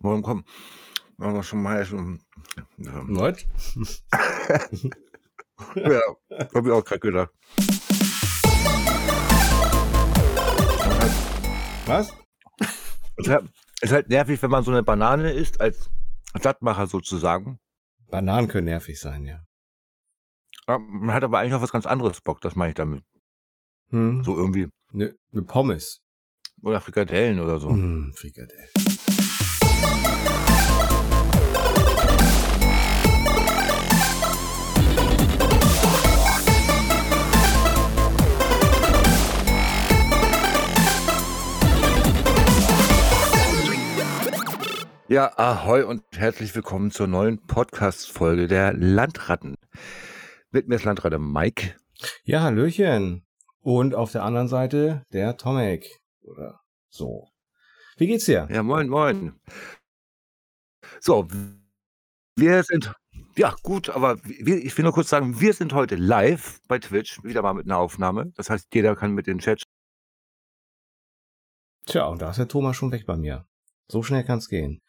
Warum kommen? Machen wir schon mal schon. Ja, What? ja hab ich auch gerade gedacht. Was? Es ist, halt, ist halt nervig, wenn man so eine Banane isst, als Sattmacher sozusagen. Bananen können nervig sein, ja. Ja, Man hat aber eigentlich auf was ganz anderes Bock, das meine ich damit. Hm. So irgendwie. Ne, ne Pommes. Oder Frikadellen oder so. Hm, Frikadelle. Ja, ahoi und herzlich willkommen zur neuen Podcast-Folge der Landratten. Mit mir ist Landratte Mike. Ja, Hallöchen. Und auf der anderen Seite der Tomek. Oder so. Wie geht's dir? Ja, moin, moin. So, wir sind, ja gut, aber wir, ich will nur kurz sagen, wir sind heute live bei Twitch, wieder mal mit einer Aufnahme. Das heißt, jeder kann mit den Chat. Tja, und da ist der Thomas schon weg bei mir. So schnell kann's gehen.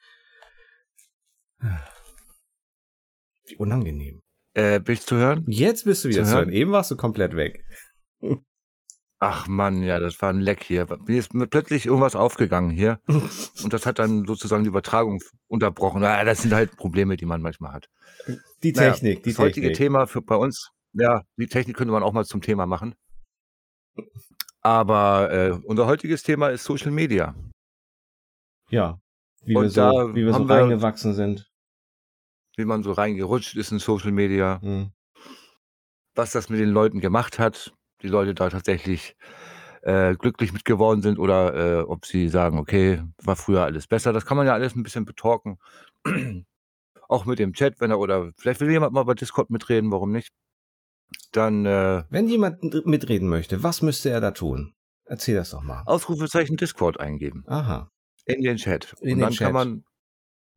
Wie unangenehm. Äh, bist zu hören? Jetzt bist du wieder Zu zu hören? hören. Eben warst du komplett weg. Ach Mann, ja, das war ein Leck hier. Mir ist plötzlich irgendwas aufgegangen hier. Und das hat dann sozusagen die Übertragung unterbrochen. Ah, das sind halt Probleme, die man manchmal hat. Die Naja, Technik, die das heutige Technik. Thema für bei uns, ja, die Technik könnte man auch mal zum Thema machen. Aber äh, unser heutiges Thema ist Social Media. Ja. Wie wir Und so, da wie wir so wir- reingewachsen sind. Wie man so reingerutscht ist in Social Media, Hm. was das mit den Leuten gemacht hat, die Leute da tatsächlich äh, glücklich mit geworden sind oder äh, ob sie sagen, okay, war früher alles besser. Das kann man ja alles ein bisschen betalken. auch mit dem Chat, wenn er oder vielleicht will jemand mal bei Discord mitreden, warum nicht? Dann äh, Wenn jemand mitreden möchte, was müsste er da tun? Erzähl das doch mal. Ausrufezeichen Discord eingeben. Aha, In den Chat. In Und den dann Chat. kann man,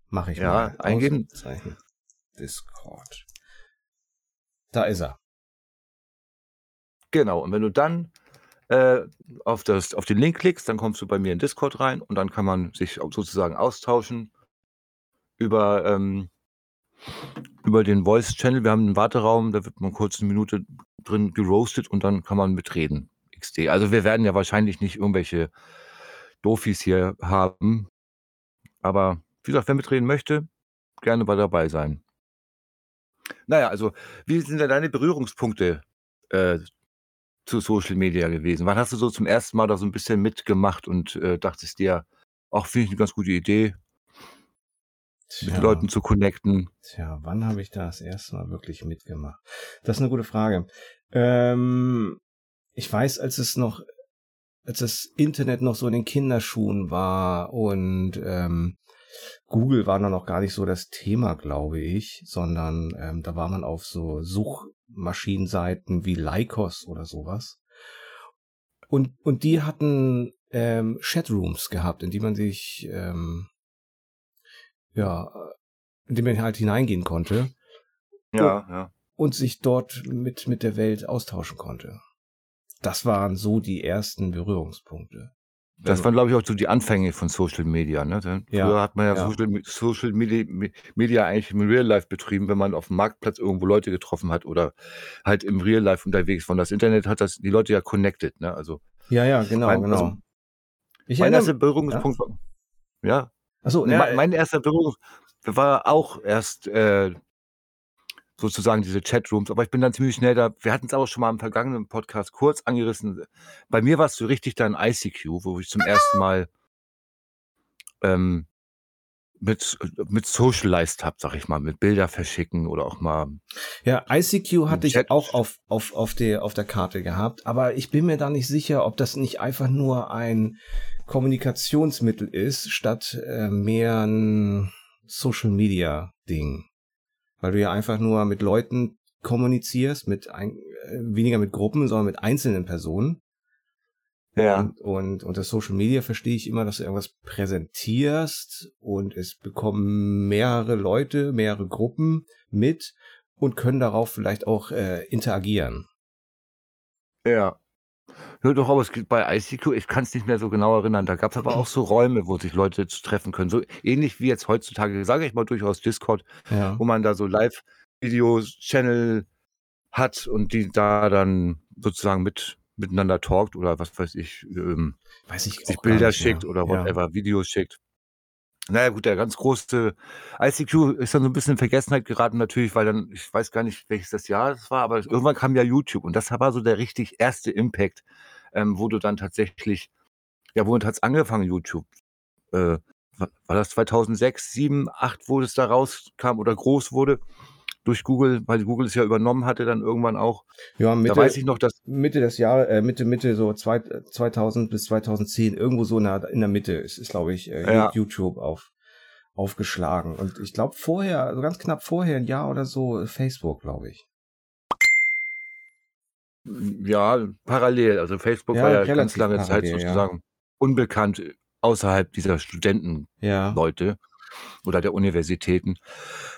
mache ich Ja, mal. eingeben. Discord. Da ist er. genau, und wenn du dann äh, auf, das, auf den Link klickst, dann kommst du bei mir in Discord rein und dann kann man sich sozusagen austauschen über, ähm, über den Voice-Channel. Wir haben einen Warteraum, da wird man kurz eine Minute drin geroastet und dann kann man mitreden. XD. Also wir werden ja wahrscheinlich nicht irgendwelche Dofis hier haben. Aber wie gesagt, wer mitreden möchte, gerne mal dabei sein. Naja, also wie sind denn deine Berührungspunkte äh, zu Social Media gewesen? Wann hast du so zum ersten Mal da so ein bisschen mitgemacht und äh, dachtest dir, ach, finde ich eine ganz gute Idee, mit Tja, Leuten zu connecten? tja, wann habe ich da das erste Mal wirklich mitgemacht? Das ist eine gute Frage. Ähm, ich weiß, als es noch, als das Internet noch so in den Kinderschuhen war und ähm, Google war noch gar nicht so das Thema, glaube ich, sondern ähm, da war man auf so Suchmaschinenseiten wie Lycos oder sowas. Und, und die hatten ähm, Chatrooms gehabt, in die man sich ähm, ja, in die man halt hineingehen konnte Ja, ja. und sich dort mit, mit der Welt austauschen konnte. Das waren so die ersten Berührungspunkte. Das waren, glaube ich, auch so die Anfänge von Social Media. Ne? Denn Ja, Früher hat man ja, ja. Social, Social Media, Media eigentlich im Real Life betrieben, wenn man auf dem Marktplatz irgendwo Leute getroffen hat oder halt im Real Life unterwegs war. Und das Internet hat das die Leute ja connected. Ne? Also Ja, ja, genau, mein, genau. also ich mein erster Berührungspunkt war, ja, achso, ja, mein, mein erster Berührung war auch erst äh, sozusagen diese Chatrooms, aber ich bin dann ziemlich schnell da. Wir hatten es auch schon mal im vergangenen Podcast kurz angerissen. Bei mir war es so richtig dann ICQ, wo ich zum ersten Mal ähm, mit, mit socialized habe, sag ich mal, mit Bilder verschicken oder auch mal. ja, ICQ hatte ich auch auf, auf, auf, der, auf der Karte gehabt, aber ich bin mir da nicht sicher, ob das nicht einfach nur ein Kommunikationsmittel ist, statt äh, mehr ein Social Media Ding. Weil du ja einfach nur mit Leuten kommunizierst, mit ein, äh, weniger mit Gruppen, sondern mit einzelnen Personen. Und, und unter Social Media verstehe ich immer, dass du irgendwas präsentierst und es bekommen mehrere Leute, mehrere Gruppen mit und können darauf vielleicht auch äh, interagieren. Ja. Ja, doch, aber es gibt bei ICQ, ich kann es nicht mehr so genau erinnern, da gab es aber auch so Räume, wo sich Leute zu treffen können. So ähnlich wie jetzt heutzutage, sage ich mal durchaus Discord, Ja. wo man da so Live-Videos-Channel hat und die da dann sozusagen mit miteinander talkt oder was weiß ich, ähm, Weiß ich sich Bilder schickt oder Ja. whatever, Videos schickt. Na ja, gut, der ganz große ICQ ist dann so ein bisschen in Vergessenheit geraten natürlich, weil dann ich weiß gar nicht, welches das Jahr das war, aber irgendwann kam ja YouTube und das war so der richtig erste Impact, ähm, wo du dann tatsächlich ja, womit hat's angefangen, YouTube? Äh, wa war das 2006, 7, 8, wo das da rauskam oder groß wurde durch Google, weil Google es ja übernommen hatte dann irgendwann auch. Ja, Da Mitte, weiß ich noch, dass Mitte des Jahres, äh, Mitte, Mitte so zwei, 2000 bis 2010, irgendwo so in der, in der Mitte ist, ist glaube ich, äh, Ja. YouTube auf, aufgeschlagen. Und ich glaube vorher, also ganz knapp vorher, ein Jahr oder so, äh, Facebook, glaube ich. Ja, parallel. Also Facebook Ja, war ja ganz lange Zeit parallel, ja. sozusagen unbekannt äh, außerhalb dieser Studentenleute Ja. Oder der Universitäten.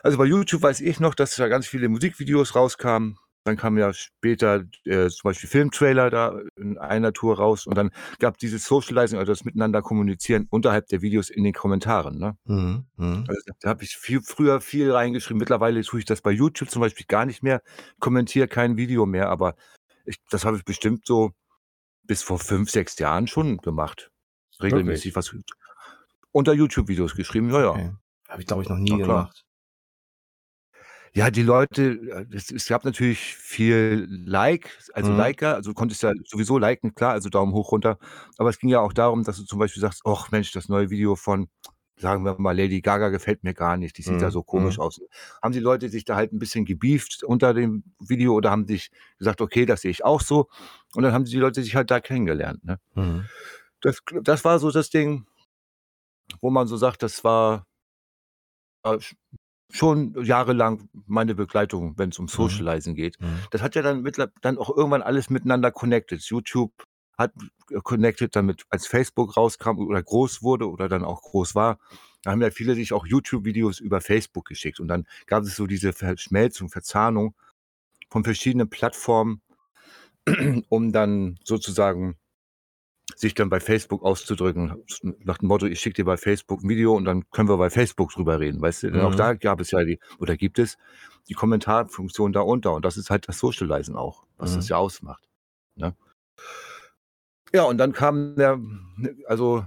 Also bei YouTube weiß ich noch, dass da ganz viele Musikvideos rauskamen. Dann kamen ja später äh, zum Beispiel Filmtrailer da in einer Tour raus und dann gab dieses Socializing, also das Miteinander kommunizieren unterhalb der Videos in den Kommentaren. Ne? Mhm. Mhm. Also da habe ich viel, früher viel reingeschrieben. Mittlerweile tue ich das bei YouTube zum Beispiel gar nicht mehr, kommentiere kein Video mehr, aber ich, das habe ich bestimmt so bis vor fünf, sechs Jahren schon gemacht. Regelmäßig was unter YouTube-Videos geschrieben. Ja, ja. Okay. Habe ich, glaube ich, noch nie gemacht. Ja, die Leute, äh, es, es gab natürlich viel Like, also Mhm. Liker, also du konntest ja sowieso liken, klar, also Daumen hoch, runter. Aber es ging ja auch darum, dass du zum Beispiel sagst, ach Mensch, das neue Video von, sagen wir mal, Lady Gaga gefällt mir gar nicht, die sieht Mhm, da so komisch mhm. aus. Haben die Leute sich da halt ein bisschen gebieft unter dem Video oder haben sich gesagt, okay, das sehe ich auch so. Und dann haben die Leute sich halt da kennengelernt. Ne? Mhm. Das, das war so das Ding, wo man so sagt, das war äh, sch- schon jahrelang meine Begleitung, wenn es um Socializing geht. Mhm. Das hat ja dann, mittler dann auch irgendwann alles miteinander connected. YouTube hat connected damit, als Facebook rauskam oder groß wurde oder dann auch groß war. Da haben ja viele sich auch YouTube-Videos über Facebook geschickt. Und dann gab es so diese Verschmelzung, Verzahnung von verschiedenen Plattformen, um dann sozusagen sich dann bei Facebook auszudrücken, nach dem Motto, ich schicke dir bei Facebook ein Video und dann können wir bei Facebook drüber reden, weißt du? Denn auch Mhm. da gab es ja die, oder gibt es die Kommentarfunktion da unter und das ist halt das Socializen auch, was Mhm. das ja ausmacht. Ne? Ja, und dann kam der, also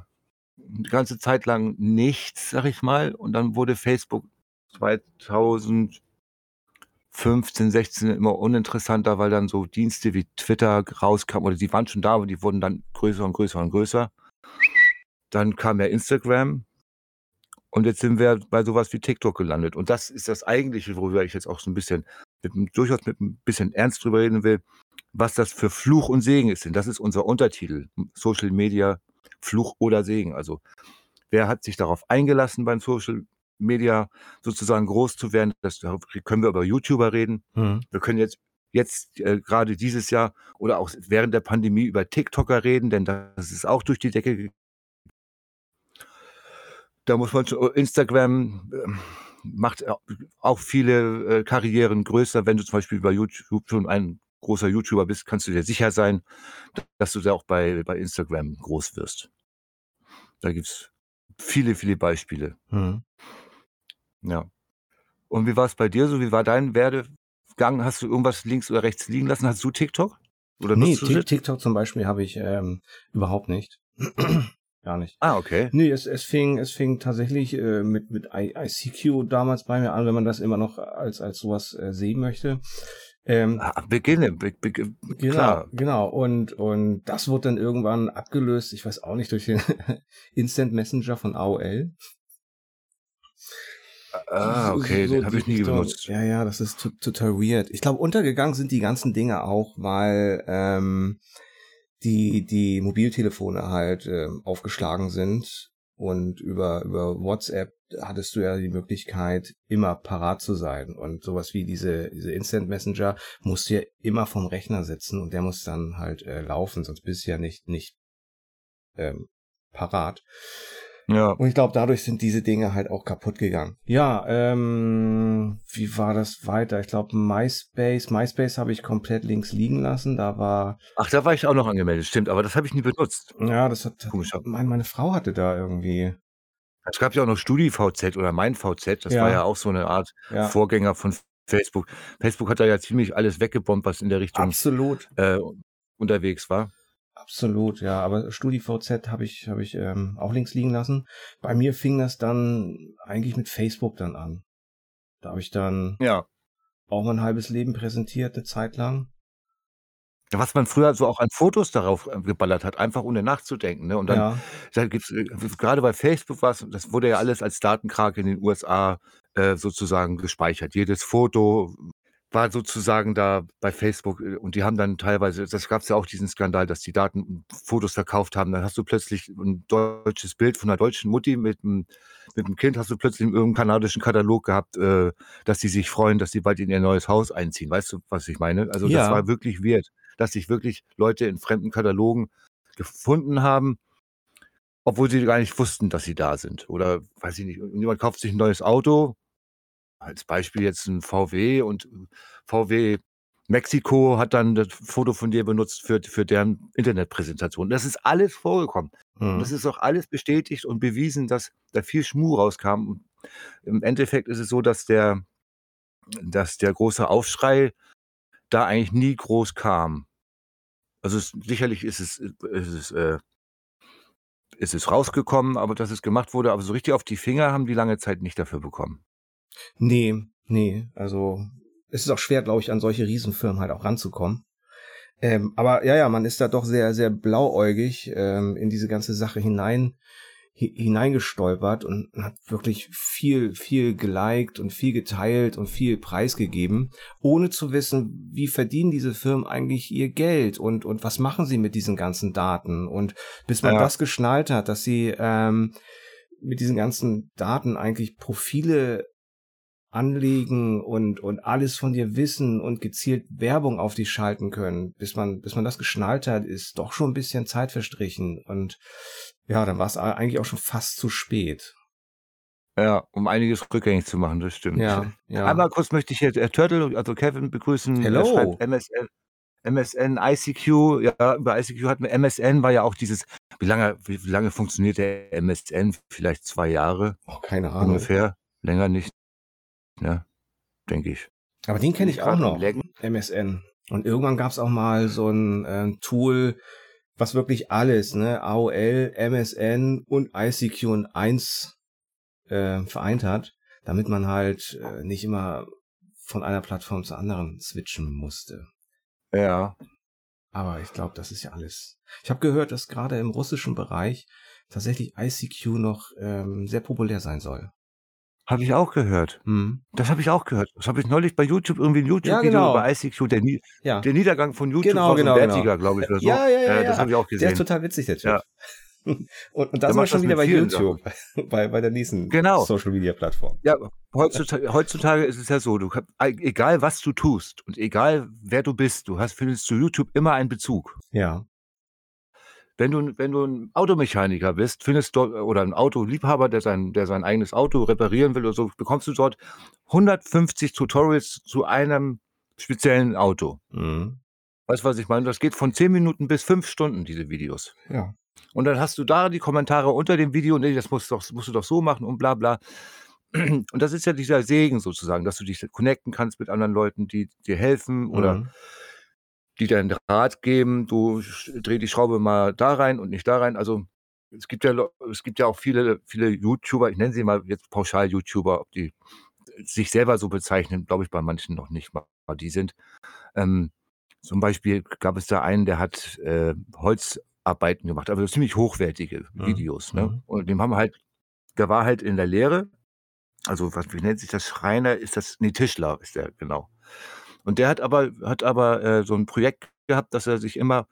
die ganze Zeit lang nichts, sag ich mal, und dann wurde Facebook 2015, 16 immer uninteressanter, weil dann so Dienste wie Twitter rauskamen oder die waren schon da, aber die wurden dann größer und größer und größer. Dann kam ja Instagram und jetzt sind wir bei sowas wie TikTok gelandet. Und das ist das Eigentliche, worüber ich jetzt auch so ein bisschen, mit, durchaus mit ein bisschen Ernst drüber reden will, was das für Fluch und Segen ist. Denn das ist unser Untertitel. Social Media, Fluch oder Segen. Also wer hat sich darauf eingelassen, beim Social Media sozusagen groß zu werden? Das da können wir über YouTuber reden. Mhm. Wir können jetzt jetzt äh, gerade dieses Jahr oder auch während der Pandemie über TikToker reden, denn das ist auch durch die Decke. Da muss man schon Instagram ähm, macht au- auch viele äh, Karrieren größer. Wenn du zum Beispiel bei YouTube schon ein großer YouTuber bist, kannst du dir sicher sein, dass du da auch bei, bei Instagram groß wirst. Da gibt's viele, viele Beispiele. Mhm. Ja. Und wie war es bei dir so? Wie war dein Werdegang? Hast du irgendwas links oder rechts liegen lassen? Hast du TikTok? Oder Nee? TikTok zum Beispiel habe ich ähm, überhaupt nicht. Gar nicht. Ah, okay. Nee, es, es fing, es fing tatsächlich äh, mit, mit ICQ damals bei mir an, wenn man das immer noch als, als sowas äh, sehen möchte. Ähm, Ah, beginne, be, be, Genau, klar. genau. Und, und das wurde dann irgendwann abgelöst, ich weiß auch nicht, durch den Instant Messenger von AOL. Ah, okay, so den habe ich nie benutzt. Ja, ja, das ist to- total weird. Ich glaube, untergegangen sind die ganzen Dinge auch, weil ähm, die, die Mobiltelefone halt ähm, aufgeschlagen sind und über, über WhatsApp hattest du ja die Möglichkeit, immer parat zu sein. Und sowas wie diese, diese Instant Messenger musst du ja immer vom Rechner sitzen und der muss dann halt äh, laufen, sonst bist du ja nicht, nicht ähm, parat. Ja. Und ich glaube, dadurch sind diese Dinge halt auch kaputt gegangen. Ja, ähm, wie war das weiter? Ich glaube, MySpace, MySpace habe ich komplett links liegen lassen. Da war. Ach, da war ich auch noch angemeldet, stimmt, aber das habe ich nie benutzt. Ja, das hat. Komisch. Meine, meine Frau hatte da irgendwie. Es gab ja auch noch StudiVZ oder MeinVZ, das ja. war ja auch so eine Art ja. Vorgänger von Facebook. Facebook hat da ja ziemlich alles weggebombt, was in der Richtung Absolut. Äh, unterwegs war. Absolut, ja. Aber StudiVZ habe ich, hab ich ähm, auch links liegen lassen. Bei mir fing das dann eigentlich mit Facebook dann an. Da habe ich dann ja. auch mein halbes Leben präsentiert, eine Zeit lang. Was man früher so auch an Fotos darauf äh, geballert hat, einfach ohne nachzudenken. Ne? Und dann ja. da gibt's äh, gerade bei Facebook was, das wurde ja alles als Datenkrake in den USA äh, sozusagen gespeichert. Jedes Foto war sozusagen da bei Facebook äh, und die haben dann teilweise, das gab es ja auch diesen Skandal, dass die Daten Fotos verkauft haben. Dann hast du plötzlich ein deutsches Bild von einer deutschen Mutti mit einem, mit einem Kind, hast du plötzlich in irgendeinem kanadischen Katalog gehabt, äh, dass sie sich freuen, dass sie bald in ihr neues Haus einziehen. Weißt du, was ich meine? Also ja. das war wirklich wert, dass sich wirklich Leute in fremden Katalogen gefunden haben, obwohl sie gar nicht wussten, dass sie da sind. Oder weiß ich nicht, jemand kauft sich ein neues Auto als Beispiel jetzt ein VW und äh, VW Mexiko hat dann das Foto von dir benutzt für, für deren Internetpräsentation. Das ist alles vorgekommen. Mhm. Das ist auch alles bestätigt und bewiesen, dass da viel Schmuh rauskam. Und Im Endeffekt ist es so, dass der, dass der große Aufschrei da eigentlich nie groß kam. Also es, sicherlich ist es, ist es, äh, ist es rausgekommen, aber dass es gemacht wurde, aber so richtig auf die Finger haben die lange Zeit nicht dafür bekommen. Nee, nee, also es ist auch schwer, glaube ich, an solche Riesenfirmen halt auch ranzukommen. Ähm, aber ja, ja, man ist da doch sehr, sehr blauäugig ähm, in diese ganze Sache hinein hineingestolpert und hat wirklich viel, viel geliked und viel geteilt und viel preisgegeben, ohne zu wissen, wie verdienen diese Firmen eigentlich ihr Geld und, und was machen sie mit diesen ganzen Daten. Und bis man ja. das geschnallt hat, dass sie ähm, mit diesen ganzen Daten eigentlich Profile anlegen und, und alles von dir wissen und gezielt Werbung auf dich schalten können, bis man, bis man das geschnallt hat, ist doch schon ein bisschen Zeit verstrichen. Und ja, dann war es eigentlich auch schon fast zu spät. Ja, um einiges rückgängig zu machen, das stimmt. Ja, ja. Einmal kurz möchte ich jetzt äh, Turtle, also Kevin begrüßen. Hello. MSN, MSN, ICQ, ja, über ICQ hatten wir MSN, war ja auch dieses, wie lange, wie, wie lange funktioniert der MSN? Vielleicht zwei Jahre? Oh, keine Ahnung. Ungefähr, länger nicht ne? Denke ich. Aber den kenne ich auch noch. MSN. Und irgendwann gab es auch mal so ein äh, Tool, was wirklich alles, ne, AOL, MSN und ICQ in eins äh, vereint hat, damit man halt äh, nicht immer von einer Plattform zur anderen switchen musste. Ja. Aber ich glaube, das ist ja alles. Ich habe gehört, dass gerade im russischen Bereich tatsächlich ICQ noch ähm, sehr populär sein soll. Habe ich auch gehört. Mhm. Das habe ich auch gehört. Das habe ich neulich bei YouTube irgendwie ein YouTube-Video genau. über ICQ, der, Nie ja. der Niedergang von YouTube genau, war genau, genau. glaube ich, oder so. Ja, ja, ja. ja das habe ich auch gesehen. Der ist total witzig, der Typ. Ja. Und, und das war schon wieder bei YouTube, bei, bei der nächsten genau. Social Media Plattform. Ja, heutzutage, heutzutage ist es ja so, du egal was du tust und egal wer du bist, du hast findest zu YouTube immer einen Bezug. Ja. Wenn du, wenn du ein Automechaniker bist, findest du oder ein Autoliebhaber, der sein, der sein eigenes Auto reparieren will oder so, bekommst du dort 150 Tutorials zu einem speziellen Auto. Mhm. Weißt du, was ich meine? Das geht von 10 Minuten bis 5 Stunden, diese Videos. Ja. Und dann hast du da die Kommentare unter dem Video, nee, das musst du doch, musst du doch so machen und bla bla. Und das ist ja dieser Segen sozusagen, dass du dich connecten kannst mit anderen Leuten, die dir helfen oder mhm die dir einen Rat geben, du dreh die Schraube mal da rein und nicht da rein. Also es gibt ja, es gibt ja auch viele, viele YouTuber, ich nenne sie mal jetzt pauschal YouTuber, ob die sich selber so bezeichnen, glaube ich bei manchen noch nicht mal, die sind. Ähm, zum Beispiel gab es da einen, der hat äh, Holzarbeiten gemacht, aber ziemlich hochwertige mhm. Videos. Ne? Mhm. Und dem haben wir halt, der war halt in der Lehre, also was, wie nennt sich das? Schreiner ist das, nee, Tischler ist der, genau. Und der hat aber, hat aber äh, so ein Projekt gehabt, dass er sich immer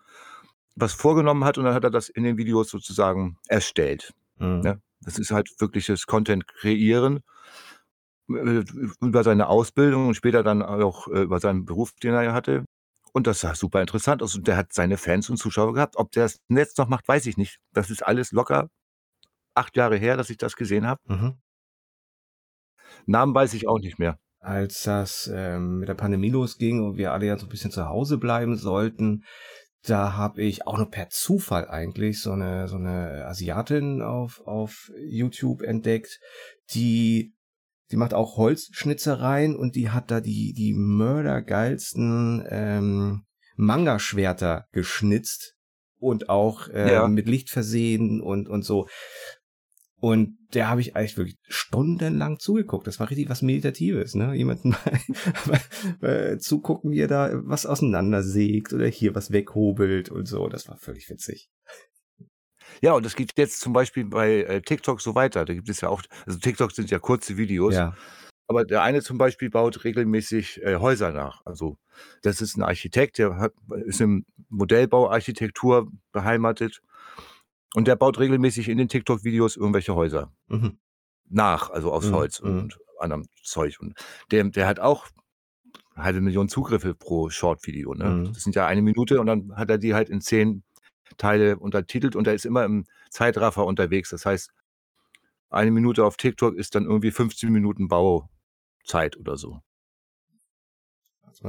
was vorgenommen hat und dann hat er das in den Videos sozusagen erstellt. Mhm. Ja? Das ist halt wirkliches Content kreieren äh, über seine Ausbildung und später dann auch äh, über seinen Beruf, den er hatte. Und das sah super interessant aus. Und der hat seine Fans und Zuschauer gehabt. Ob der das Netz noch macht, weiß ich nicht. Das ist alles locker acht Jahre her, dass ich das gesehen habe. Mhm. Namen weiß ich auch nicht mehr. Als das ähm, mit der Pandemie losging und wir alle ja so ein bisschen zu Hause bleiben sollten, da habe ich auch nur per Zufall eigentlich so eine so eine Asiatin auf auf YouTube entdeckt, die die macht auch Holzschnitzereien und die hat da die die mördergeilsten ähm, Manga-Schwerter geschnitzt und auch äh, Ja. mit Licht versehen und und so. Und der habe ich eigentlich wirklich stundenlang zugeguckt. Das war richtig was Meditatives, ne? Jemanden äh, zugucken, wie er da was auseinandersägt oder hier was weghobelt und so. Das war völlig witzig. Ja, und das geht jetzt zum Beispiel bei äh, TikTok so weiter. Da gibt es ja auch, also TikTok sind ja kurze Videos, Ja. aber der eine zum Beispiel baut regelmäßig äh, Häuser nach. Also das ist ein Architekt, der hat, ist im Modellbauarchitektur beheimatet und der baut regelmäßig in den TikTok-Videos irgendwelche Häuser Mhm. nach, also aus Mhm, Holz mhm. und anderem Zeug. Und der, der hat auch eine halbe Million Zugriffe pro Short-Video. Ne? Mhm. Das sind ja eine Minute und dann hat er die halt in zehn Teile untertitelt und er ist immer im Zeitraffer unterwegs. Das heißt, eine Minute auf TikTok ist dann irgendwie 15 Minuten Bauzeit oder so.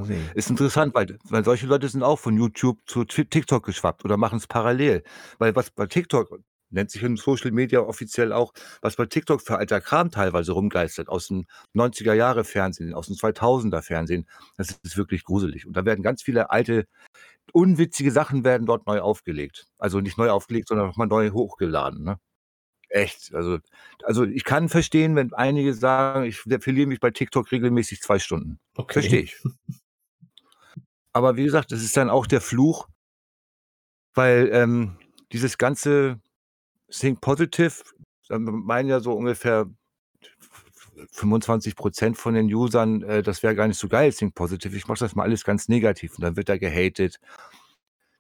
Sehen. Ist interessant, weil, weil solche Leute sind auch von YouTube zu Ti- TikTok geschwappt oder machen es parallel. Weil was bei TikTok, nennt sich in Social Media offiziell auch, was bei TikTok für alter Kram teilweise rumgeistert, aus dem 90er Jahre Fernsehen, aus dem 2000er Fernsehen, das ist wirklich gruselig. Und da werden ganz viele alte, unwitzige Sachen werden dort neu aufgelegt. Also nicht neu aufgelegt, sondern nochmal neu hochgeladen. Ne? Echt. Also, also ich kann verstehen, wenn einige sagen, ich verliere mich bei TikTok regelmäßig zwei Stunden. Okay. Verstehe ich. Aber wie gesagt, das ist dann auch der Fluch, weil ähm, dieses ganze Think Positive, da meinen ja so ungefähr 25 Prozent von den Usern, äh, das wäre gar nicht so geil, Think Positive. Ich mache das mal alles ganz negativ und dann wird da gehatet.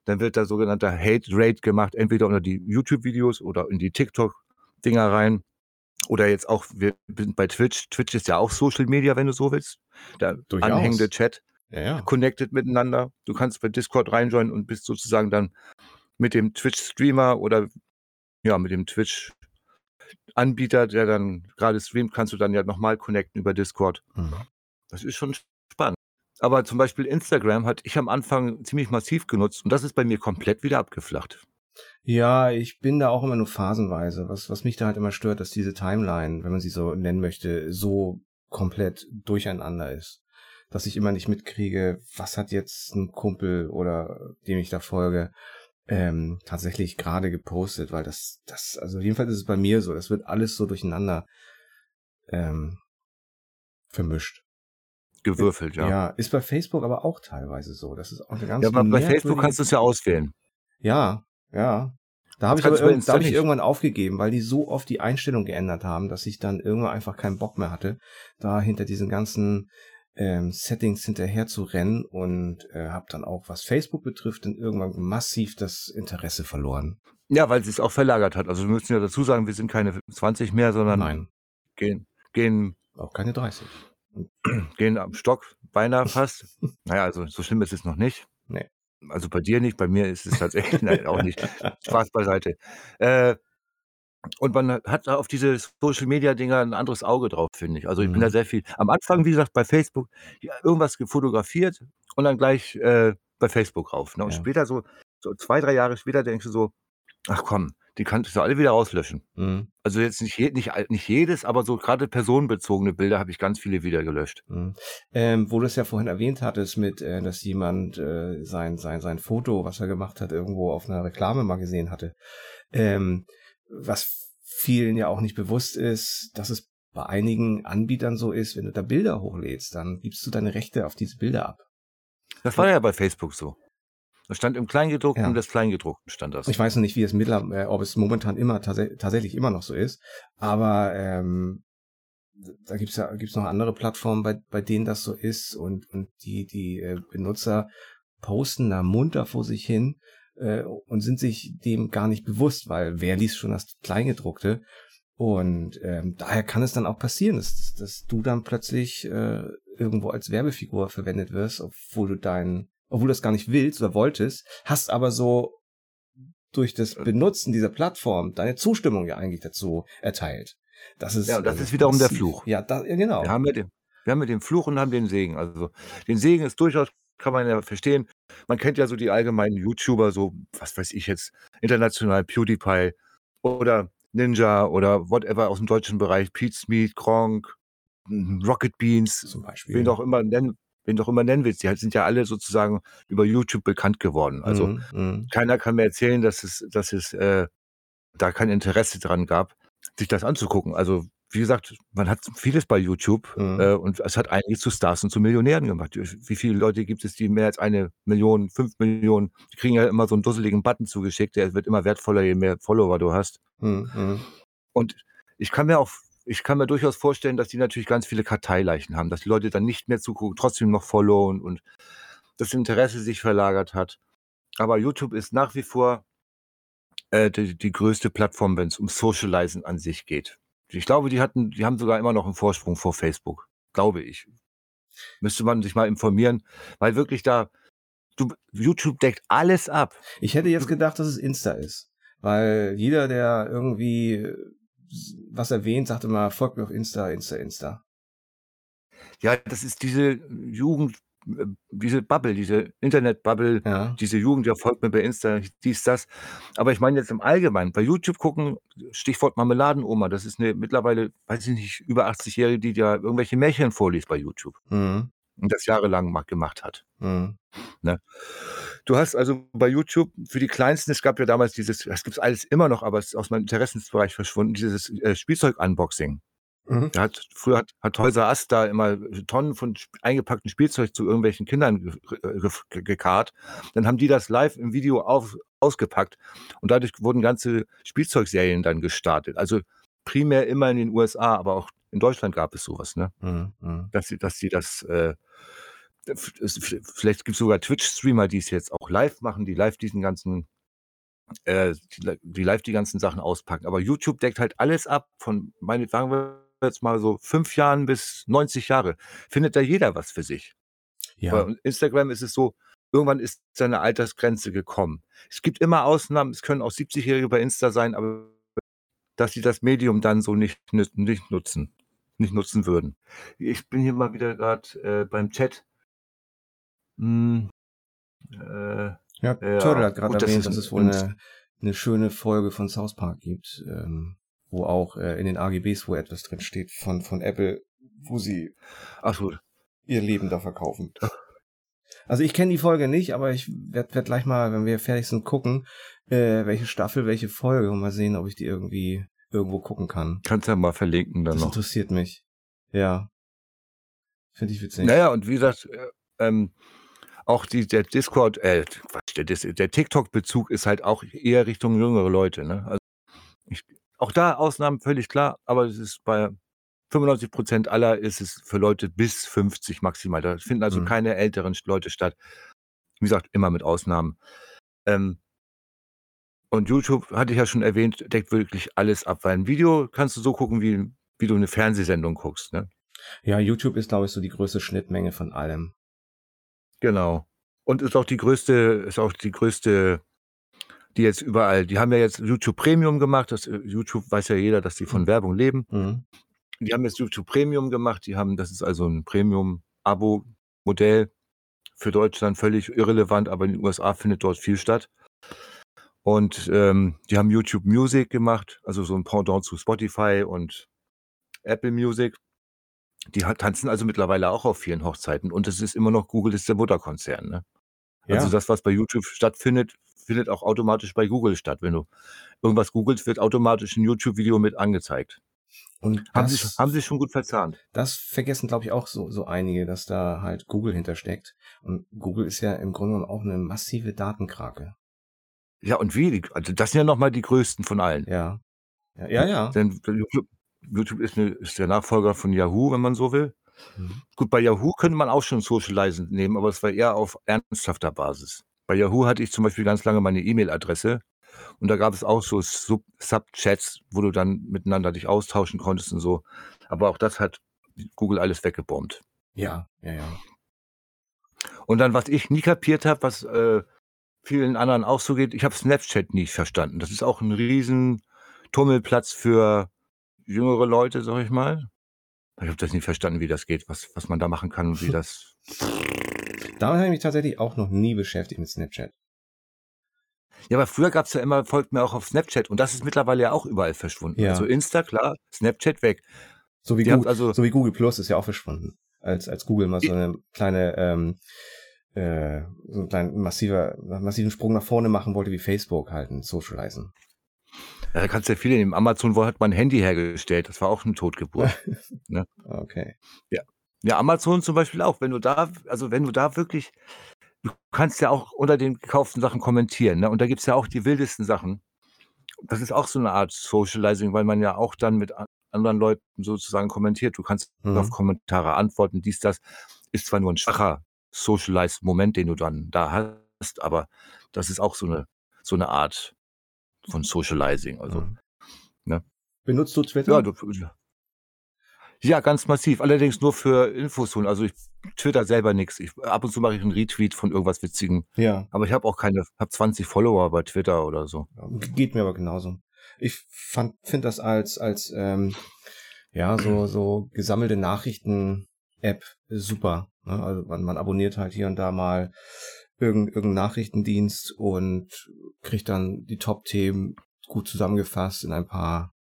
Dann wird da sogenannter Hate Rate gemacht, entweder unter die YouTube-Videos oder in die TikTok-Dinger rein. Oder jetzt auch, wir sind bei Twitch. Twitch ist ja auch Social Media, wenn du so willst. Der Durchaus. anhängende Chat Ja, ja. connected miteinander. Du kannst bei Discord reinjoinen und bist sozusagen dann mit dem Twitch-Streamer oder ja, mit dem Twitch-Anbieter, der dann gerade streamt, kannst du dann ja nochmal connecten über Discord. Mhm. Das ist schon spannend. Aber zum Beispiel Instagram hatte ich am Anfang ziemlich massiv genutzt und das ist bei mir komplett wieder abgeflacht. Ja, ich bin da auch immer nur phasenweise. Was, was mich da halt immer stört, dass diese Timeline, wenn man sie so nennen möchte, so komplett durcheinander ist. Dass ich immer nicht mitkriege, was hat jetzt ein Kumpel oder dem ich da folge, ähm, tatsächlich gerade gepostet, weil das, das, also jedenfalls ist es bei mir so, das wird alles so durcheinander ähm, vermischt. Gewürfelt, ja. Ja. ist bei Facebook aber auch teilweise so. Das ist auch eine ganz Ja, aber bei Facebook kannst du es ja auswählen. Ja, ja. Da habe ich, aber da hab ich irgendwann aufgegeben, weil die so oft die Einstellung geändert haben, dass ich dann irgendwann einfach keinen Bock mehr hatte, da hinter diesen ganzen ähm, Settings hinterher zu rennen und äh, habe dann auch, was Facebook betrifft, dann irgendwann massiv das Interesse verloren. Ja, weil sie es auch verlagert hat. Also wir müssen ja dazu sagen, wir sind keine 20 mehr, sondern Nein, gehen, gehen, auch keine 30. gehen am Stock, beinahe fast. naja, also so schlimm ist es noch nicht. Nee. Also bei dir nicht, bei mir ist es tatsächlich nein, auch nicht. Spaß beiseite. Äh, und man hat da auf diese Social Media Dinger ein anderes Auge drauf, finde ich. Also ich bin Mhm. da sehr viel. Am Anfang, wie gesagt, bei Facebook ja, irgendwas gefotografiert und dann gleich äh, bei Facebook rauf. Ne? Und Ja. später so, so zwei, drei Jahre später denkst du so, ach komm, die kannst du alle wieder rauslöschen. Mhm. Also jetzt nicht, nicht, nicht jedes, aber so gerade personenbezogene Bilder habe ich ganz viele wieder gelöscht. Mhm. Ähm, wo du es ja vorhin erwähnt hattest, mit, äh, dass jemand äh, sein, sein, sein Foto, was er gemacht hat, irgendwo auf einer Reklame mal gesehen hatte. Ähm, was vielen ja auch nicht bewusst ist, dass es bei einigen Anbietern so ist, wenn du da Bilder hochlädst, dann gibst du deine Rechte auf diese Bilder ab. Das war ja bei Facebook so. Das stand im Kleingedruckten Ja. des Kleingedruckten stand das. Ich weiß noch nicht, wie es mittlerweile, äh, ob es momentan immer tats tatsächlich immer noch so ist, aber ähm, da gibt's ja gibt's noch andere Plattformen, bei, bei denen das so ist und, und die, die äh, Benutzer posten da munter vor sich hin äh, und sind sich dem gar nicht bewusst, weil wer liest schon das Kleingedruckte? Und ähm, daher kann es dann auch passieren, dass, dass du dann plötzlich äh, irgendwo als Werbefigur verwendet wirst, obwohl du dein, obwohl du das gar nicht willst oder wolltest, hast aber so durch das Äh. Benutzen dieser Plattform deine Zustimmung ja eigentlich dazu erteilt. Das ist, Ja, und das äh, ist wiederum der. Fluch. Ja, da, ja genau. Wir haben ja den wir haben ja den Fluch und haben den Segen. Also, den Segen ist durchaus kann man ja verstehen. Man kennt ja so die allgemeinen YouTuber, so, was weiß ich jetzt, international PewDiePie oder Ninja oder whatever aus dem deutschen Bereich, Pete Smith, Gronkh, hm, Rocket Beans, Zum Beispiel. wen auch immer nennen wen du auch immer nennen willst. Die halt sind ja alle sozusagen über YouTube bekannt geworden. Also, mhm. keiner kann mir erzählen, dass es dass es, äh, da kein Interesse dran gab, sich das anzugucken. Also, wie gesagt, man hat vieles bei YouTube, Mhm. äh, und es hat einige zu Stars und zu Millionären gemacht. Wie viele Leute gibt es, die mehr als 1.000.000, 5.000.000 die kriegen ja immer so 'n dusseligen Button zugeschickt, der wird immer wertvoller, je mehr Follower du hast. Mhm, mhm. Und ich kann mir auch ich kann mir durchaus vorstellen, dass die natürlich ganz viele Karteileichen haben, dass die Leute dann nicht mehr zugucken, trotzdem noch followen und das Interesse sich verlagert hat. Aber YouTube ist nach wie vor, äh, die die größte Plattform, wenn's um Socialisen an sich geht. Ich glaube, die hatten die haben sogar immer noch 'n Vorsprung vor Facebook, glaube ich. Müsste man sich mal informieren, weil wirklich da du YouTube deckt alles ab. Ich hätte jetzt gedacht, dass es Insta ist, weil jeder, der irgendwie was erwähnt, sagt immer: „Folgt mir auf Insta, Insta, Insta.“ Ja, das ist diese Jugend äh, diese Bubble, diese Internet-Bubble, Ja. diese Jugend, ja, folgt mir bei Insta, dies, das. Aber ich meine jetzt im Allgemeinen, bei YouTube gucken, Stichwort Marmeladenoma, das ist 'ne mittlerweile, weiß ich nicht, über 80-Jährige, die da irgendwelche Märchen vorliest bei YouTube Mhm. und das jahrelang ma gemacht hat, Mhm. ne? Du hast also bei YouTube für die Kleinsten es gab ja damals dieses das gibt's alles immer noch, aber es ist aus meinem Interessensbereich verschwunden, dieses, äh, Spielzeug-Unboxing. Mhm. Da hat früher hat hat Toys R Us da immer Tonnen von sp eingepacktem Spielzeug zu irgendwelchen Kindern äh, gekarrt. Dann haben die das live im Video auf ausgepackt und dadurch wurden ganze Spielzeugserien dann gestartet. Also, primär immer in den USA, aber auch in Deutschland gab es so was, ne? Mhm, mhm. Dass sie dass sie das, äh, es vielleicht gibt's sogar Twitch-Streamer, die's jetzt auch live machen, die live diesen ganzen äh, die die live die ganzen Sachen auspacken. Aber YouTube deckt halt alles ab von meine sagen wir jetzt mal so 5 Jahren bis 90 Jahre. Findet da jeder was für sich. Bei Ja. Instagram ist es so, irgendwann ist seine Altersgrenze gekommen. Es gibt immer Ausnahmen, es können auch 70-Jährige bei Insta sein, aber dass sie das Medium dann so nicht nicht nutzen nicht nutzen würden. Ich bin hier mal wieder grad, äh, beim Chat. Hm, äh, Ja, Turtle hat gut, das erwähnt, ist dass es wohl 'ne 'ne schöne Folge von South Park gibt, ähm, wo auch, äh, in den AGBs, wo etwas drin steht von von Apple, wo sie Ach so. ihr Leben da verkaufen. Also, ich kenne die Folge nicht, aber ich werde werde gleich mal, wenn wir fertig sind, gucken, äh, welche Staffel, welche Folge und mal sehen, ob ich die irgendwie irgendwo gucken kann. Kannst ja mal verlinken dann Das noch. interessiert mich. Ja. Finde ich witzig. Na ja, und wie gesagt, äh, ähm, auch die der Discord äh, Quatsch, der der TikTok-Bezug ist halt auch eher Richtung jüngere Leute, ne? Also, ich auch da Ausnahmen, völlig klar, aber es ist bei 95% aller ist es für Leute bis 50 maximal. Da finden also Mhm. keine älteren Leute statt. Wie gesagt, immer mit Ausnahmen. Ähm und YouTube, hatte ich ja schon erwähnt, deckt wirklich alles ab, weil 'n Video kannst du so gucken, wie wie du 'ne Fernsehsendung guckst, ne? Ja, YouTube ist, glaube ich, so die größte Schnittmenge von allem. Genau. Und ist auch die größte ist auch die größte die jetzt überall die haben ja jetzt YouTube Premium gemacht. Das äh, YouTube weiß ja jeder, dass die von Mhm. Werbung leben. Mhm. Die haben jetzt YouTube Premium gemacht. Die haben das ist also 'n Premium-Abo-Modell für Deutschland völlig irrelevant, aber in den USA findet dort viel statt. Und, ähm, die haben YouTube Music gemacht, also so 'n Pendant zu Spotify und Apple Music. Die tanzen also mittlerweile auch auf vielen Hochzeiten und es ist immer noch Google ist der Mutterkonzern, ne? Also, Ja. das, was bei YouTube stattfindet, findet auch automatisch bei Google statt. Wenn du irgendwas googelst, wird automatisch 'n YouTube-Video mit angezeigt. Und Haben sie das haben sie schon gut verzahnt. das vergessen, glaube ich, auch so so einige, dass da halt Google hintersteckt. Und Google ist ja im Grunde genommen auch 'ne massive Datenkrake. Ja, und wie? Also, das sind ja noch mal die größten von allen. Ja. Ja, ja, ja. Denn YouTube ist 'ne ist der Nachfolger von Yahoo, wenn man so will. Mhm. Gut, bei Yahoo könnte man auch schon Socialisen nehmen, aber es war eher auf ernsthafter Basis. Bei Yahoo hatte ich zum Beispiel ganz lange meine E-Mail-Adresse und da gab es auch so Sub Subchats, wo du dann miteinander dich austauschen konntest und so. Aber auch das hat Google alles weggebombt. Ja, ja, ja. Und dann, was ich nie kapiert habe, was, äh, vielen anderen auch so geht. Ich habe Snapchat nie verstanden. Das ist auch ein riesen Tummelplatz für jüngere Leute, sag ich mal. Ich habe das nie verstanden, wie das geht, was, was man da machen kann und wie das. Damit habe ich mich tatsächlich auch noch nie beschäftigt mit Snapchat. Ja, aber früher gab's ja immer, folgt mir auch auf Snapchat und das ist mittlerweile ja auch überall verschwunden. Ja. Also Insta, klar, Snapchat weg. So wie, Die Google, also- so wie Google Plus ist ja auch verschwunden. Als, als Google mal so eine kleine, ähm, äh, so einen kleinen massiver, massiven Sprung nach vorne machen wollte, wie Facebook halt ein Socializen. Ja, da kannst du ja viele nehmen. Amazon wo hat man ein Handy hergestellt. Das war auch eine Totgeburt. Okay. ja, Amazon zum Beispiel auch. Wenn du da, also wenn du da wirklich, du kannst ja auch unter den gekauften Sachen kommentieren. Ne? Und da gibt's ja auch die wildesten Sachen. Das ist auch so eine Art Socializing, weil man ja auch dann mit an- anderen Leuten sozusagen kommentiert. Du kannst Mhm. auf Kommentare antworten, dies, das. Ist zwar nur ein schwacher Socialized Moment, den du dann da hast, aber das ist auch so eine, so eine Art von Socializing. Also, Mhm. ne? Benutzt du Twitter? ja, du, ja, ganz massiv. Allerdings nur für Infos holen. Also ich twitter selber nichts. Ich, ab und zu mache ich einen Retweet von irgendwas Witzigem. ja. Aber ich habe auch keine, habe 20 Follower bei Twitter oder so. Geht mir aber genauso. Ich fand, finde das als, als, ähm, ja, so, so gesammelte Nachrichten-App super. Ne? Also man, man abonniert halt hier und da mal irgendeinen irgendeinen Nachrichtendienst und kriegt dann die Top-Themen gut zusammengefasst in ein paar,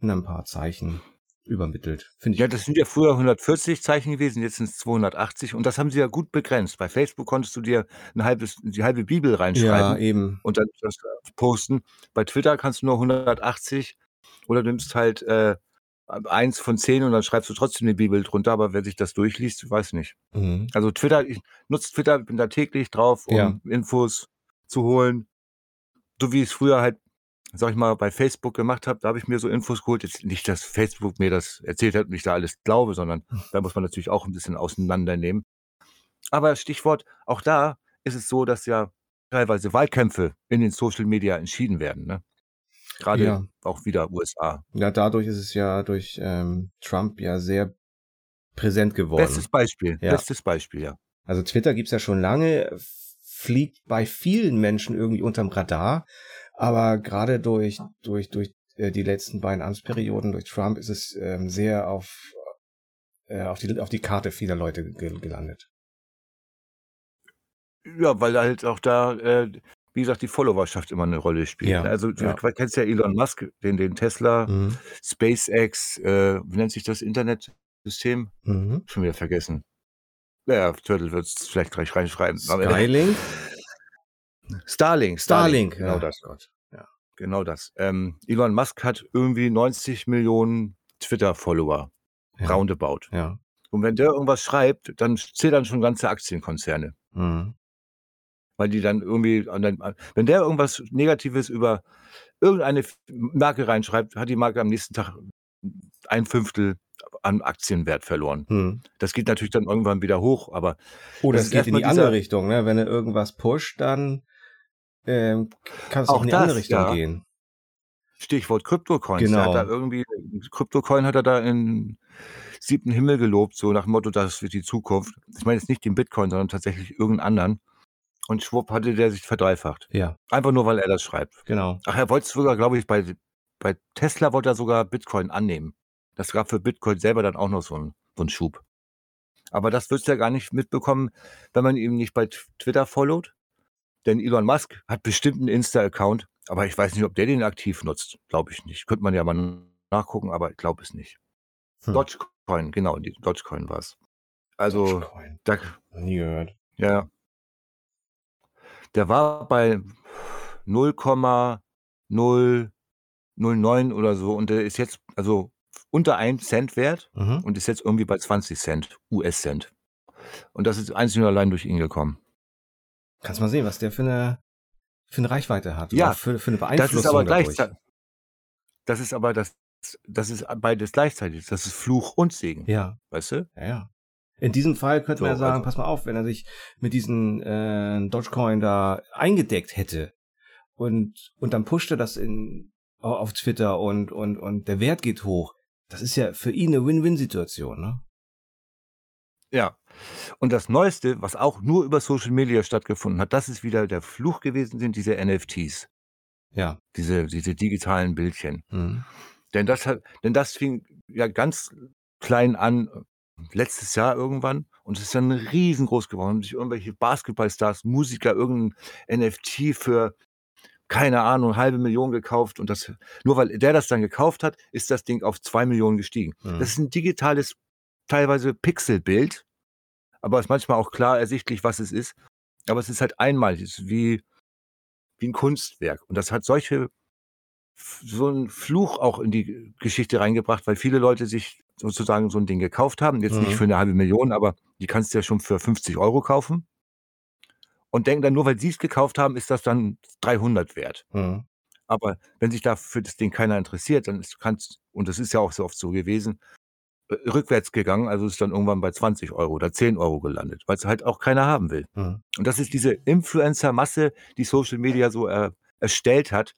in ein paar Zeichen übermittelt. Finde ich. Ja, das sind ja früher 140 Zeichen gewesen, jetzt sind es 280 und das haben sie ja gut begrenzt. Bei Facebook konntest du dir ein halbes, die halbe Bibel ja, reinschreiben eben. und dann das posten. Bei Twitter kannst du nur 180 oder du nimmst halt äh, eins von zehn und dann schreibst du trotzdem die Bibel drunter, aber wer sich das durchliest, weiß nicht. Mhm. Also Twitter, ich nutze Twitter, bin da täglich drauf, um Ja. Infos zu holen. So wie ich es früher halt, sag ich mal, bei Facebook gemacht habe, da habe ich mir so Infos geholt. Jetzt nicht, dass Facebook mir das erzählt hat und ich da alles glaube, sondern da muss man natürlich auch ein bisschen auseinandernehmen. Aber Stichwort, auch da ist es so, dass ja teilweise Wahlkämpfe in den Social Media entschieden werden. Ne? Gerade Ja. auch wieder USA. Ja, dadurch ist es ja durch ähm, Trump ja sehr präsent geworden. Bestes Beispiel, Ja. bestes Beispiel, ja. Also Twitter gibt's ja schon lange, fliegt bei vielen Menschen irgendwie unterm Radar, aber gerade durch, durch, durch äh, die letzten beiden Amtsperioden durch Trump ist es ähm, sehr auf, äh, auf, die, auf die Karte vieler Leute ge gelandet. Ja, weil halt auch da, äh, wie gesagt, die Followerschaft immer eine Rolle spielt. Ja, ne? Also ja. du kennst ja Elon Musk, den, den Tesla, Mhm. SpaceX, äh, wie nennt sich das Internetsystem? Mhm. Schon wieder vergessen. Ja, Turtle wird es vielleicht gleich reinschreiben. Aber- Skylink? Starlink, Starlink, genau ja. das. Gott. Ja. Genau das. Ähm, Elon Musk hat irgendwie 90 Millionen Twitter-Follower, Ja. roundabout. Ja. Und wenn der irgendwas schreibt, dann zählen schon ganze Aktienkonzerne. Mhm. Weil die dann irgendwie, wenn der irgendwas Negatives über irgendeine Marke reinschreibt, hat die Marke am nächsten Tag ein Fünftel an Aktienwert verloren. Mhm. Das geht natürlich dann irgendwann wieder hoch, aber Oder Das es ist geht in die andere Richtung, ne? Wenn er irgendwas pusht, dann ähm, kann es auch Auch in die das, andere Richtung ja. gehen. Stichwort Kryptocoins. Genau. Hat da irgendwie, Kryptocoin hat er da in siebten Himmel gelobt, so nach dem Motto, das wird die Zukunft. Ich meine jetzt nicht den Bitcoin, sondern tatsächlich irgendeinen anderen. Und schwupp hatte der sich verdreifacht. Ja, Einfach nur, weil er das schreibt. genau. Ach, er wollte sogar, glaube ich, bei, bei Tesla wollte er sogar Bitcoin annehmen. Das gab für Bitcoin selber dann auch noch so einen, so einen Schub. Aber das wirst du ja gar nicht mitbekommen, wenn man ihm nicht bei Twitter followt. Denn Elon Musk hat bestimmt einen Insta-Account, aber ich weiß nicht, ob der den aktiv nutzt. Glaube ich nicht. Könnte man ja mal nachgucken, aber ich glaube es nicht. Hm. Dogecoin, genau, die Dogecoin war es. Also, Dogecoin. da, Nie gehört. ja. Der war bei 0,009 oder so und der ist jetzt also unter 1 Cent wert Mhm. und ist jetzt irgendwie bei 20 Cent, US-Cent. Und das ist einzig und allein durch ihn gekommen. Kannst mal sehen, was der für eine, für eine Reichweite hat. Ja, für, für eine Das Beeinflussung ist aber gleichzeitig, das ist aber das, das ist beides gleichzeitig. Das ist Fluch und Segen, Ja, weißt du? ja, ja. In diesem Fall könnte man ja So, sagen, also- pass mal auf, wenn er sich mit diesen äh, Dogecoin da eingedeckt hätte und, und dann pusht er das in, au- auf Twitter und, und, und der Wert geht hoch. Das ist ja für ihn eine Win-Win-Situation, ne? Ja, Und das Neueste, was auch nur über Social Media stattgefunden hat, das ist wieder der Fluch gewesen, sind diese NFTs. Ja. Diese diese digitalen Bildchen. Mhm. Denn das hat denn das fing ja ganz klein an, letztes Jahr irgendwann und es ist dann riesengroß geworden. Haben sich irgendwelche Basketballstars, Musiker irgend 'n NFT für, keine Ahnung, halbe Million gekauft und das nur weil der das dann gekauft hat, ist das Ding auf 2.000.000 gestiegen. Mhm. Das ist 'n digitales, teilweise Pixelbild, aber ist manchmal auch klar ersichtlich, was es ist. Aber es ist halt einmalig. Es ist wie wie 'n Kunstwerk. Und das hat solche so 'n Fluch auch in die Geschichte reingebracht, weil viele Leute sich sozusagen so 'n Ding gekauft haben. Jetzt nicht Mhm. für 'ne halbe Million, aber die kannst du ja schon für 50 € kaufen. Und denken dann, nur weil sie's gekauft haben, ist das dann 300 wert. Mhm. Aber wenn sich da für das Ding keiner interessiert, dann ist kann's und das ist ja auch so oft so gewesen, äh, rückwärts gegangen, also ist dann irgendwann bei 20 € oder 10 € gelandet, weil's halt auch keiner haben will. Mhm. Und das ist diese Influencer-Masse, die Social Media so er erstellt hat.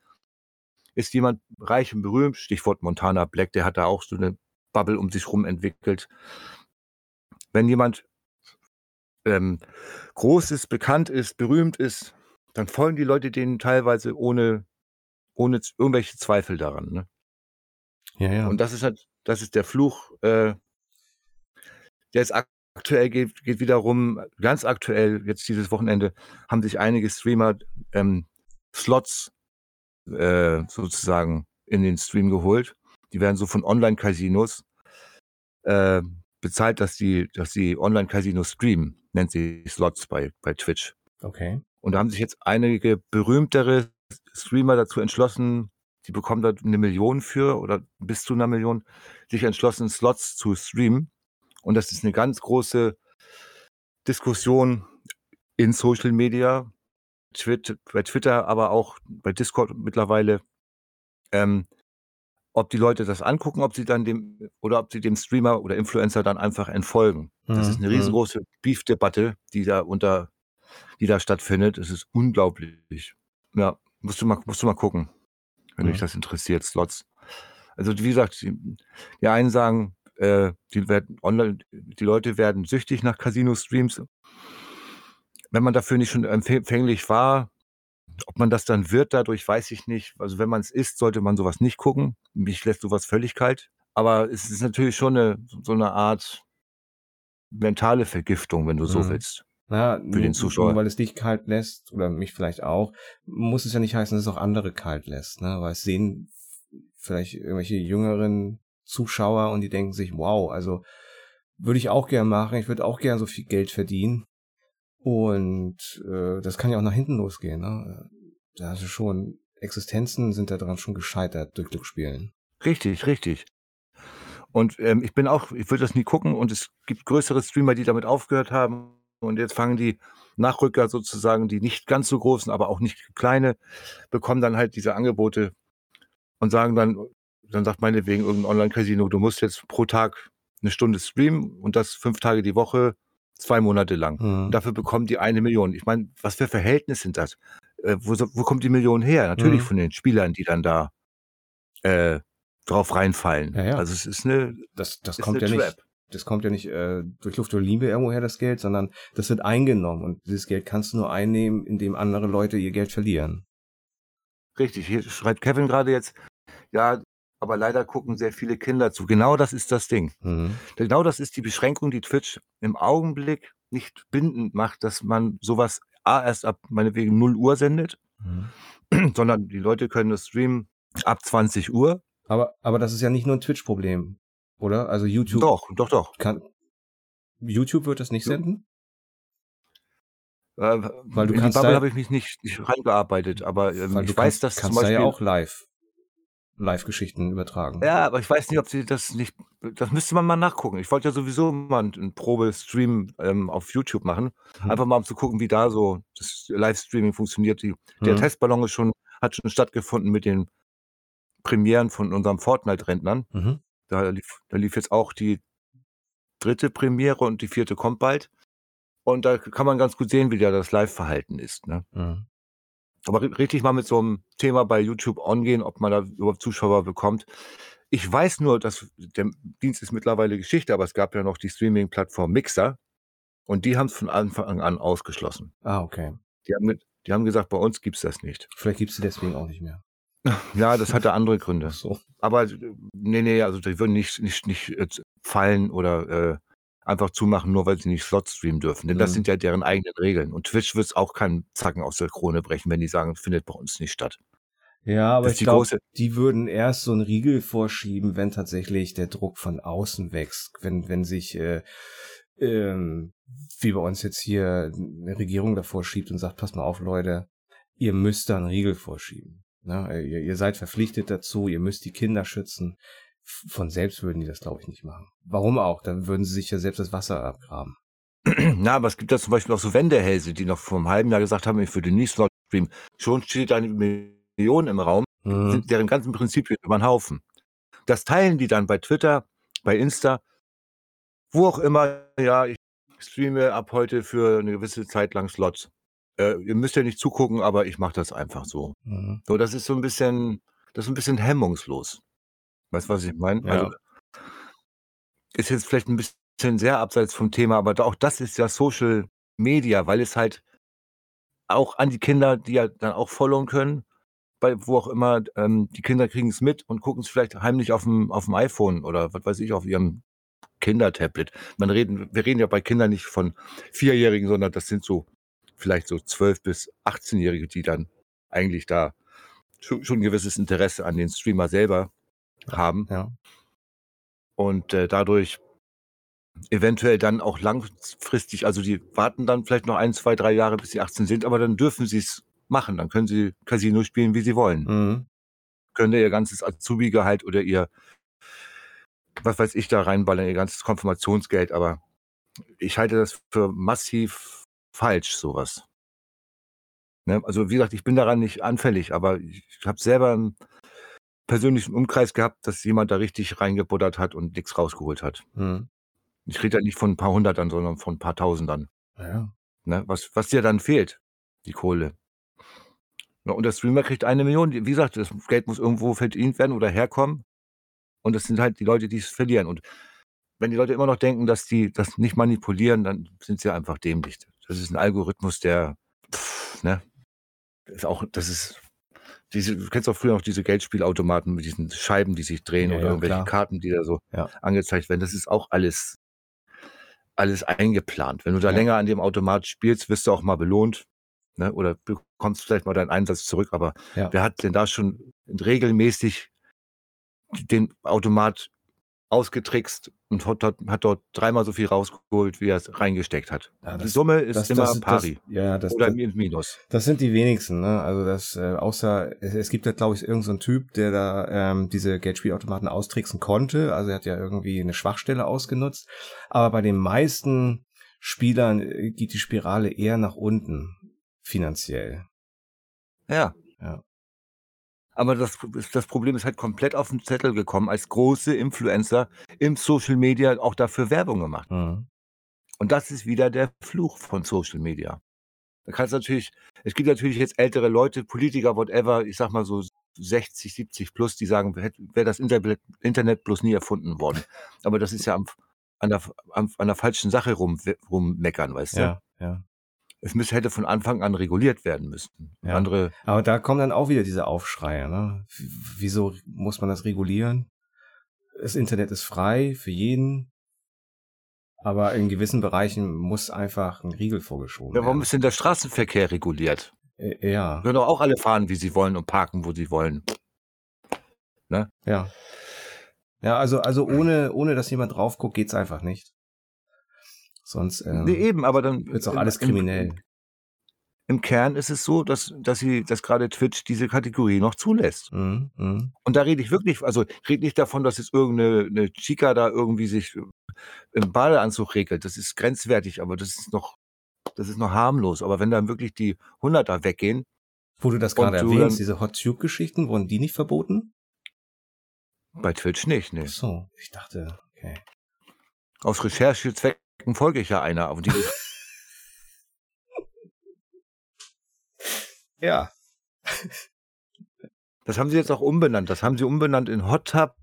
Ist jemand reich und berühmt, Stichwort Montana Black, der hat da auch so 'ne Bubble um sich rum entwickelt. Wenn jemand, ähm, groß ist, bekannt ist, berühmt ist, dann folgen die Leute denen teilweise ohne ohne irgendwelche Zweifel daran, ne? Ja, ja. Und das ist halt das ist der Fluch, äh der jetzt aktuell geht geht wieder rum ganz aktuell, jetzt dieses Wochenende, haben sich einige Streamer, ähm, Slots, äh, sozusagen in den Stream geholt. Die werden so von Online-Casinos, äh, bezahlt, dass die dass die Online-Casinos streamen, nennt sich Slots bei bei Twitch. Okay. Und da haben sich jetzt einige berühmtere Streamer dazu entschlossen, die bekommen da 'ne Million für oder bis zu 'ner Million, sich entschlossen, Slots zu streamen. Und das ist 'ne ganz große Diskussion in Social Media, Twit bei Twitter, aber auch bei Discord mittlerweile, ähm, ob die Leute das angucken, ob sie dann dem oder ob sie dem Streamer oder Influencer dann einfach entfolgen. Das ist Mhm, 'ne mhm. riesengroße Beef-Debatte, die da unter die da stattfindet. Es ist unglaublich. Ja, musst du mal musst du mal gucken, wenn dich Mhm. das interessiert, Slots. Also, wie gesagt, die die einen sagen, äh, die werden online die Leute werden süchtig nach Casino-Streams. Wenn man dafür nicht schon empfä fänglich war, ob man das dann wird dadurch, weiß ich nicht. Also, wenn man's ist, sollte man so was nicht gucken. Mich lässt so was völlig kalt. Aber es ist natürlich schon 'ne so 'ne Art mentale Vergiftung, wenn du so Mhm. willst. Ja, Für nur den nur Zuschauer. weil es dich kalt lässt oder mich vielleicht auch, muss es ja nicht heißen, dass es auch andere kalt lässt, ne? Weil es sehen vielleicht irgendwelche jüngeren Zuschauer und die denken sich: „Wow, also, würde ich auch gern machen. Ich würde auch gern so viel Geld verdienen.“ Und, äh, das kann ja auch nach hinten losgehen, ne? Da hast du schon Existenzen sind da dran schon gescheitert durch Glücksspielen. Richtig, richtig. Und, ähm, ich bin auch ich würde das nie gucken und es gibt größere Streamer, die damit aufgehört haben und jetzt fangen die Nachrücker sozusagen, die nicht ganz so großen, aber auch nicht kleine, bekommen dann halt diese Angebote und sagen dann dann sagt meinetwegen irgend 'n Online-Casino: „Du musst jetzt pro Tag 'ne Stunde streamen und das 5 Tage die Woche, 2 Monate lang.“ Und Mhm. dafür bekommen die 1.000.000. Ich meine, was für Verhältnisse sind das? Äh, wo wo kommt die Million her? Natürlich Mhm. von den Spielern, die dann da, äh, drauf reinfallen. Ja, ja. Also, es ist 'ne Das das ist kommt 'ne ja Trap. nicht das kommt ja nicht, äh, durch Luft oder Liebe irgendwoher das Geld, sondern das wird eingenommen und dieses Geld kannst du nur einnehmen, indem andere Leute ihr Geld verlieren. Richtig, hier schreibt Kevin grade jetzt: „Ja, aber leider gucken sehr viele Kinder zu.“ Genau das ist das Ding. Mhm. Genau das ist die Beschränkung, die Twitch im Augenblick nicht bindend macht, dass man so was A erst ab meinetwegen 0:00 sendet, Mhm. sondern die Leute können das streamen ab 20:00. Aber aber das ist ja nicht nur 'n Twitch-Problem, oder? Also, YouTube Doch, doch, doch. kann YouTube wird das nicht senden? Äh, Weil du in die kannst Bubble da habe ich mich nicht nicht reingearbeitet, aber, ähm, ich weiß, kannst dass zum kannst da ja Beispiel auch live Live-Geschichten übertragen. Ja, aber ich weiß nicht, ob sie das nicht das müsste man mal nachgucken. Ich wollte ja sowieso mal 'n 'n Probestream, ähm, auf YouTube machen, Mhm. einfach mal um zu gucken, wie da so das Livestreaming funktioniert. Die der Mhm. Testballon ist schon hat schon stattgefunden mit den Premieren von unserem Fortnite-Rentnern. Mhm. Da lief da lief jetzt auch die 3. Premiere und die 4. kommt bald. Und da kann man ganz gut sehen, wie da das Live-Verhalten ist, ne? Mhm. Aber ri richtig mal mit so 'm Thema bei YouTube angehen, ob man da überhaupt Zuschauer bekommt. Ich weiß nur, dass der Dienst ist mittlerweile Geschichte, aber es gab ja noch die Streaming-Plattform Mixer. Und die haben es von Anfang an ausgeschlossen. Ah, okay. Die haben, mit, die haben gesagt, bei uns gibt's das nicht. Vielleicht gibt's sie deswegen auch nicht mehr. Ja, das hatte andere Gründe. So. Aber äh, nee, nee, also die würden nicht, nicht, nicht äh, fallen oder äh, einfach zumachen, nur weil sie nicht Slot streamen dürfen. Denn das Mhm. sind ja deren eigenen Regeln. Und Twitch wird auch keinen Zacken aus der Krone brechen, wenn die sagen, findet bei uns nicht statt. Ja, aber Das ich die glaube, die würden erst so einen Riegel vorschieben, wenn tatsächlich der Druck von außen wächst. Wenn, wenn sich, äh, ähm, wie bei uns jetzt hier eine Regierung davor schiebt und sagt, pass mal auf, Leute, ihr müsst da einen Riegel vorschieben. Ne? Ihr, ihr seid verpflichtet dazu, ihr müsst die Kinder schützen. Von selbst würden die das, glaube ich, nicht machen. Warum auch? Dann würden sie sich ja selbst das Wasser abgraben. Na, aber es gibt da zum Beispiel auch so Wendehälse, die noch vor einem halben Jahr gesagt haben, ich würde nicht Slot streamen. Schon steht da eine Million im Raum, Mhm. sind deren ganzen Prinzipien über den Haufen. Das teilen die dann bei Twitter, bei Insta, wo auch immer, ja, ich streame ab heute für eine gewisse Zeit lang Slots. Äh, ihr müsst ja nicht zugucken, aber ich mache das einfach so. Mhm. So, das ist so ein bisschen, das ist ein bisschen hemmungslos. Weißt du, was ich meine? Ja. Also, ist jetzt vielleicht ein bisschen sehr abseits vom Thema, aber auch das ist ja Social Media, weil es halt auch an die Kinder, die ja dann auch followen können, bei wo auch immer, ähm, die Kinder kriegen es mit und gucken es vielleicht heimlich auf dem, auf dem iPhone oder was weiß ich, auf ihrem Kindertablet. Man reden, wir reden ja bei Kindern nicht von Vierjährigen, sondern das sind so vielleicht so 12- bis 18-Jährige, die dann eigentlich da schon, schon ein gewisses Interesse an den Streamer selber haben Ja. und äh, dadurch eventuell dann auch langfristig, also die warten dann vielleicht noch ein, zwei, drei Jahre, bis sie 18 sind, aber dann dürfen sie es machen. Dann können sie Casino spielen, wie sie wollen. Mhm. Können ihr ganzes Azubi-Gehalt oder ihr, was weiß ich, da reinballern, ihr ganzes Konfirmationsgeld, aber ich halte das für massiv falsch, sowas. Ne? Also wie gesagt, ich bin daran nicht anfällig, aber ich habe selber einen persönlichen Umkreis gehabt, dass jemand da richtig reingebuddert hat und nichts rausgeholt hat. Mhm. Ich rede ja nicht von ein paar Hundertern, sondern von ein paar Tausendern. Ja. Ne? Was, was dir dann fehlt, die Kohle. Ja, und der Streamer kriegt eine Million. Wie gesagt, das Geld muss irgendwo verdient werden oder herkommen. Und das sind halt die Leute, die es verlieren. Und wenn die Leute immer noch denken, dass die das nicht manipulieren, dann sind sie einfach dämlich. Das ist ein Algorithmus, der, pff, ne, ist auch, das ist, diese, du kennst auch früher noch diese Geldspielautomaten mit diesen Scheiben, die sich drehen Ja, oder ja, irgendwelche klar. Karten, die da so Ja. angezeigt werden. Das ist auch alles, alles eingeplant. Wenn du da länger an dem Automat spielst, wirst du auch mal belohnt. Ne? Oder bekommst vielleicht mal deinen Einsatz zurück. Aber wer hat denn da schon regelmäßig den Automat ausgetrickst und hat, dort- hat dort dreimal so viel rausgeholt, wie er es reingesteckt hat? Ja, Die das- Summe ist Das, immer das, pari. Das, ja, das, oder Minus. das sind die wenigsten, ne? Also das, äh, außer, es, es gibt ja, glaube ich, irgendeinen so einen Typ, der da ähm, diese Geldspielautomaten austricksen konnte. Also er hat ja irgendwie eine Schwachstelle ausgenutzt. Aber bei den meisten Spielern äh, geht die Spirale eher nach unten, finanziell. Ja. Ja. Aber das, das Problem ist halt komplett auf den Zettel gekommen, als große Influencer im Social Media auch dafür Werbung gemacht. Mhm. Und das ist wieder der Fluch von Social Media. Da kannst natürlich, es gibt natürlich jetzt ältere Leute, Politiker, whatever, ich sag mal so 60, 70 plus, die sagen, wäre das Internet, Internet bloß nie erfunden worden. Aber das ist ja am, an, der, am, an der falschen Sache rum, rummeckern, weißt du? Ja, ja. Es müsste, hätte von Anfang an reguliert werden müssen. Ja. Andere, Aber da kommen dann auch wieder diese Aufschreie, ne? Wieso muss man das regulieren? Das Internet ist frei für jeden. Aber in gewissen Bereichen muss einfach ein Riegel vorgeschoben ja, warum werden. ist denn der Straßenverkehr reguliert? Ja, Können doch auch alle fahren, wie sie wollen und parken, wo sie wollen. ja. Ja, also, also ohne, ohne dass jemand drauf guckt, geht's einfach nicht. Sonst ähm, nee, eben, aber dann wird's auch im- alles im- kriminell. Im Kern ist es so, dass, dass sie, dass gerade Twitch diese Kategorie noch zulässt. Mhm, mhm. Und da rede ich wirklich, also rede nicht davon, dass jetzt irgendeine eine Chica da irgendwie sich im Badeanzug regelt. Das ist grenzwertig, aber das ist noch, das ist noch harmlos. Aber wenn dann wirklich die Hunderter weggehen, Wo du das gerade erwähnst, dann- diese Hot Tube-Geschichten, wurden die nicht verboten? bei Twitch nicht, ne. So, ich dachte, okay. Aus Recherchezwecken folge ich ja einer. Aber die, Ja. das haben sie jetzt auch umbenannt. Das haben sie umbenannt in Hot Tub,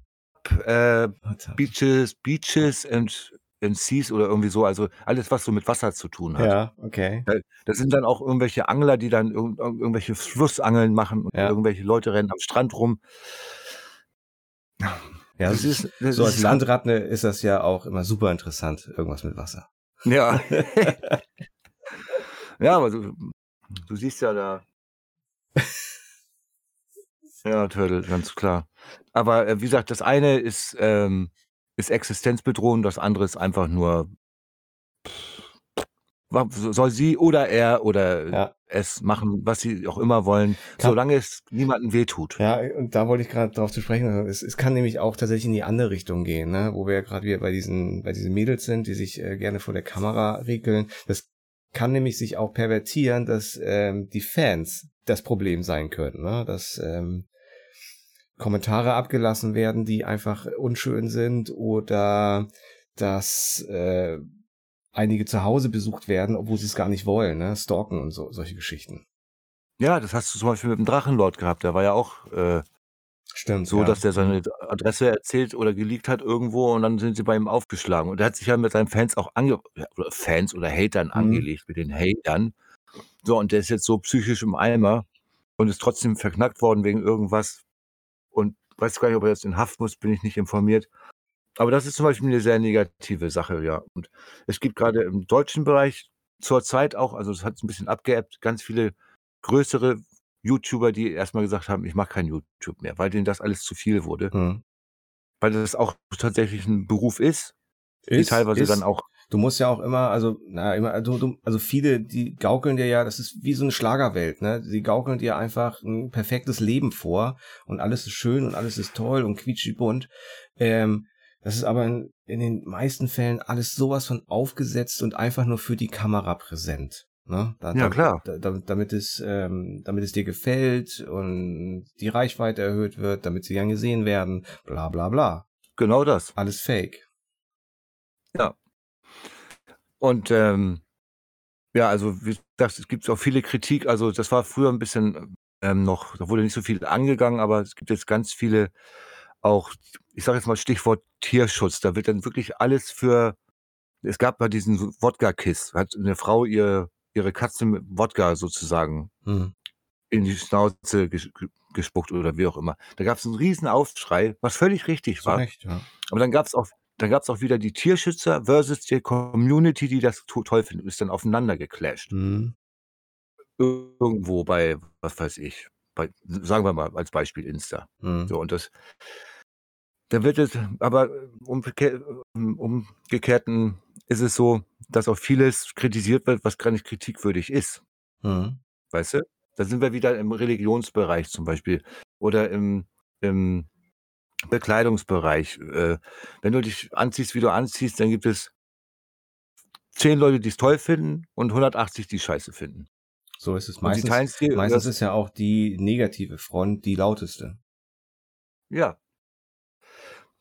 äh, Warte. Beaches, Beaches and Seas oder irgendwie so, also alles, was so mit Wasser zu tun hat. Ja, okay. Da da sind dann auch irgendwelche Angler, die dann irgend irgend irgendwelche Flussangeln machen und Ja. irgendwelche Leute rennen am Strand rum. Ja, Das ist das so als ist Landratte ist das ja auch immer super interessant, irgendwas mit Wasser. Ja. Ja, aber du du siehst ja da Ja, Turtle, ganz klar. Aber, äh, wie gesagt, das eine ist, ähm ist existenzbedrohend, das andere ist einfach nur wa soll sie oder er oder Ja. es machen, was sie auch immer wollen, Kann solange es niemandem wehtut. Ja, und da wollte ich grad drauf zu sprechen kommen. Es es kann nämlich auch tatsächlich in die andere Richtung gehen, ne, wo wir ja grad wieder bei diesen bei diesen Mädels sind, die sich, äh, gerne vor der Kamera regeln. Das kann nämlich sich auch pervertieren, dass, ähm, die Fans das Problem sein können, ne? Dass, ähm, Kommentare abgelassen werden, die einfach unschön sind oder dass, äh, einige zu Hause besucht werden, obwohl sie's gar nicht wollen, ne? Stalken und so solche Geschichten. Ja, das hast du zum Beispiel mit dem Drachenlord gehabt. Der war ja auch, äh, Stimmt, so, ja. dass der seine Adresse erzählt oder geleakt hat irgendwo und dann sind sie bei ihm aufgeschlagen. Und er hat sich ja mit seinen Fans auch ange oder Fans oder Hatern Mhm. angelegt, mit den Hatern. So, und der ist jetzt so psychisch im Eimer und ist trotzdem verknackt worden wegen irgendwas und weiß gar nicht, ob er jetzt in Haft muss, bin ich nicht informiert. Aber das ist zum Beispiel 'ne sehr negative Sache, ja. Und es gibt grade im deutschen Bereich zurzeit auch also, es hat's 'n bisschen abgeebbt, ganz viele größere YouTuber, die erst mal gesagt haben: „Ich mache kein YouTube mehr“, weil denen das alles zu viel wurde. Mhm. Weil das auch tatsächlich 'n Beruf ist, die Ist teilweise dann ist. auch Du musst ja auch immer also, na immer du du also, viele, die gaukeln dir ja das ist wie so 'ne Schlagerwelt, ne? Sie gaukeln dir einfach 'n perfektes Leben vor und alles ist schön und alles ist toll und quietschebunt. Ähm, das ist aber in in den meisten Fällen alles so was von aufgesetzt und einfach nur für die Kamera präsent, ne? Da Ja, klar. da damit es ähm, damit es dir gefällt und die Reichweite erhöht wird, damit sie gern gesehen werden, bla bla bla. Genau das. Alles Fake. Ja. Und, ähm, ja, also, wie gesagt, es gibt auch viele Kritik. Also, das war früher 'n bisschen, ähm, noch da wurde nicht so viel angegangen, aber es gibt jetzt ganz viele auch ich sage jetzt mal Stichwort Tierschutz. Da wird dann wirklich alles für es gab mal diesen Wodka-Kiss. Hat 'ne Frau ihr ihre Katze mit Wodka sozusagen Mhm. in die Schnauze gesch ge gespuckt oder wie auch immer. Da gab's 'n Riesenaufschrei, was völlig richtig war. Recht, ja. Aber dann gab's auch dann gab's auch wieder die Tierschützer versus die Community, die das to toll findet, ist dann aufeinander geclasht. Mhm. Irgendwo bei, was weiß ich, bei sagen wir mal als Beispiel Insta. Mhm. So und das da wird es aber umgekehrt im Umgekehrten ist es so, dass auch vieles kritisiert wird, was gar nicht kritikwürdig ist. Mhm. Weißt du? Da sind wir wieder im Religionsbereich zum Beispiel oder im im Bekleidungsbereich. Äh, wenn du dich anziehst, wie du anziehst, dann gibt es 10 Leute, die's toll finden und 180, die scheiße finden. So ist es. Meistens dir meistens ist ja auch die negative Front die lauteste. Ja.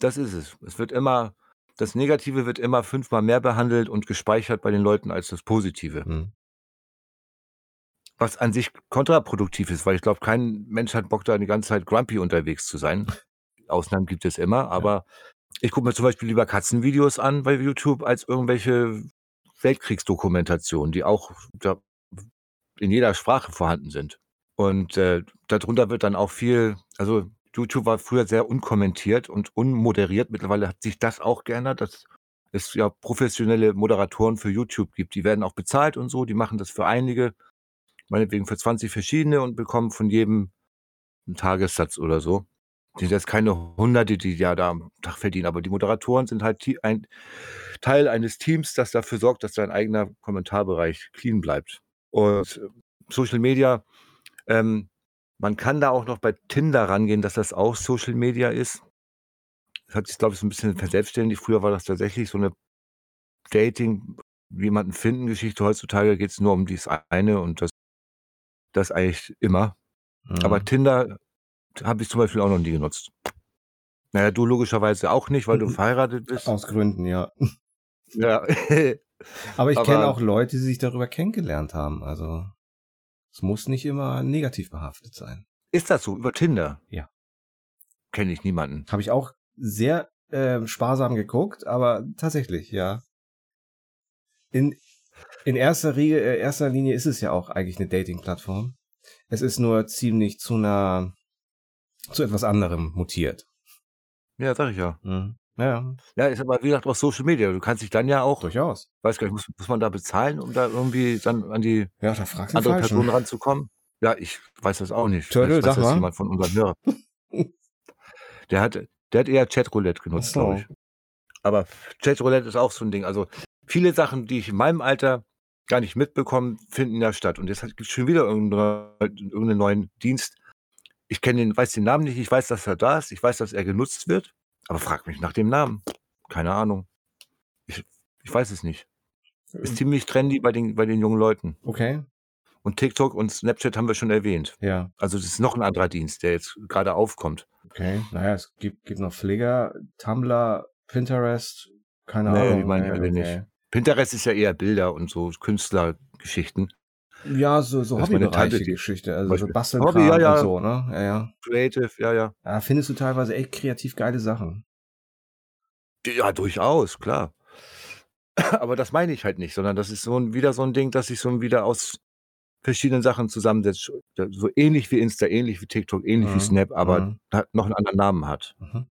Das ist es. Es wird immer das Negative wird immer fünfmal mehr behandelt und gespeichert bei den Leuten als das Positive. Mhm. Was an sich kontraproduktiv ist, weil ich glaube, kein Mensch hat Bock, da die ganze Zeit grumpy unterwegs zu sein. Ausnahmen gibt es immer, Ja. aber ich gucke mir zum Beispiel lieber Katzenvideos an bei YouTube als irgendwelche Weltkriegsdokumentationen, die auch da in jeder Sprache vorhanden sind. Und, äh, da drunter wird dann auch viel also, YouTube war früher sehr unkommentiert und unmoderiert. Mittlerweile hat sich das auch geändert, dass es ja professionelle Moderatoren für YouTube gibt. Die werden auch bezahlt und so, die machen das für einige, meinetwegen für 20 verschiedene und bekommen von jedem 'n Tagessatz oder so. Sind jetzt keine Hunderte, die ja da am Tag verdienen, aber die Moderatoren sind halt ein Teil eines Teams, das dafür sorgt, dass dein eigener Kommentarbereich clean bleibt. Und Social Media, ähm, man kann da auch noch bei Tinder rangehen, dass das auch Social Media ist. Das hat sich, glaube ich, so 'n bisschen verselbstständigt. Früher war das tatsächlich so 'ne Dating jemanden finden Geschichte. Heutzutage geht's nur um dies eine und das das eigentlich immer. Aber Mhm. Tinder habe ich zum Beispiel auch noch nie genutzt. Na ja, du logischerweise auch nicht, weil du verheiratet bist. Aus Gründen, ja. Ja. Aber ich kenne auch Leute, die sich darüber kennengelernt haben. Also, es muss nicht immer negativ behaftet sein. Ist das so über Tinder? Ja. Kenne ich niemanden. Habe ich auch sehr, ähm, sparsam geguckt, aber tatsächlich, ja. In, in erster, Riege, äh, erster Linie ist es ja auch eigentlich eine Dating-Plattform. Es ist nur ziemlich zu einer, zu etwas anderem mutiert. Ja, sag ich ja. Mhm. Ja, Ja, ist aber wie gesagt auch Social Media. Du kannst dich dann ja auch, durchaus. weiß gar nicht, muss, muss man da bezahlen, um da irgendwie dann an die Ja, da fragst andere. Person ranzukommen? Ja, ich weiß das auch nicht. Turtle, Vielleicht weiß sag das mal. jemand von unseren Hörern. Der hat, der hat eher Chatroulette genutzt, so. glaube ich. Aber Chatroulette ist auch so ein Ding. Also viele Sachen, die ich in meinem Alter gar nicht mitbekomme, finden ja statt. Und jetzt gibt es schon wieder irgendeine- irgendeinen neuen Dienst. Ich kenne den, weiß den Namen nicht, ich weiß, dass er da ist, ich weiß, dass er genutzt wird, aber frag mich nach dem Namen. Keine Ahnung. Ich, ich weiß es nicht. Ist ziemlich trendy bei den, bei den jungen Leuten. Okay, Und TikTok und Snapchat haben wir schon erwähnt. ja, Also das ist noch ein anderer Dienst, der jetzt gerade aufkommt. okay. Naja, es gibt, gibt noch Flickr, Tumblr, Pinterest, keine Nee, Ahnung. die meine ich alle nicht. Pinterest ist ja eher Bilder und so Künstlergeschichten. Ja, so, so Das ist meine Hobbybereiche Tante, die- Geschichte, also so Beispiel. Bastelkram Hobby, ja, ja. und so, ne? Ja, ja. Creative, ja, ja. Da findest du teilweise echt kreativ geile Sachen. Ja, durchaus, klar. Aber das meine ich halt nicht, sondern das ist so ein, wieder so ein Ding, dass sich so wieder aus verschiedenen Sachen zusammensetzt. So ähnlich wie Insta, ähnlich wie TikTok, ähnlich wie Mhm, Snap, aber mhm. noch einen anderen Namen hat. Mhm.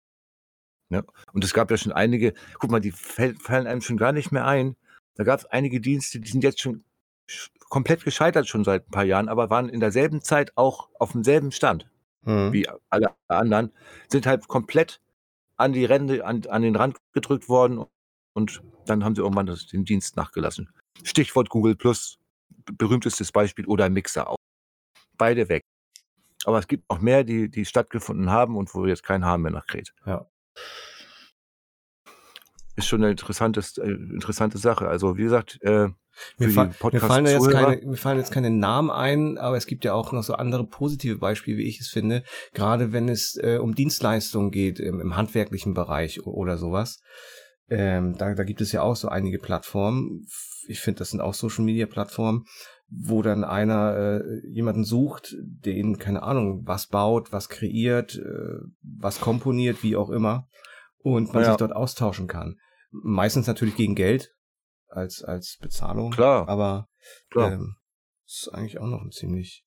Und es gab ja schon einige, guck mal, die fallen einem schon gar nicht mehr ein. Da gab es einige Dienste, die sind jetzt schon sch- komplett gescheitert schon seit ein paar Jahren, aber waren in derselben Zeit auch auf demselben Stand Mhm. wie alle anderen, sind halt komplett an die Ränder, an, an den Rand gedrückt worden und dann haben sie irgendwann das, den Dienst nachgelassen. Stichwort Google Plus, berühmtestes Beispiel oder Mixer auch. Beide weg. Aber es gibt noch mehr, die, die stattgefunden haben und wo jetzt kein Haar mehr nachkräht. Ja. Ist schon eine interessantes, äh, interessante Sache. Also wie gesagt, äh, Mir, fa mir, fallen jetzt keine, mir fallen jetzt keine Namen ein, aber es gibt ja auch noch so andere positive Beispiele, wie ich es finde. Gerade wenn es äh, um Dienstleistungen geht, im, im handwerklichen Bereich oder sowas. Ähm, da, da gibt es ja auch so einige Plattformen. Ich finde, das sind auch Social-Media-Plattformen, wo dann einer äh, jemanden sucht, den, keine Ahnung, was baut, was kreiert, äh, was komponiert, wie auch immer. Und man Ja. sich dort austauschen kann. Meistens natürlich gegen Geld als, als Bezahlung. Klar, Aber klar. ähm, ist eigentlich auch noch ein ziemlich,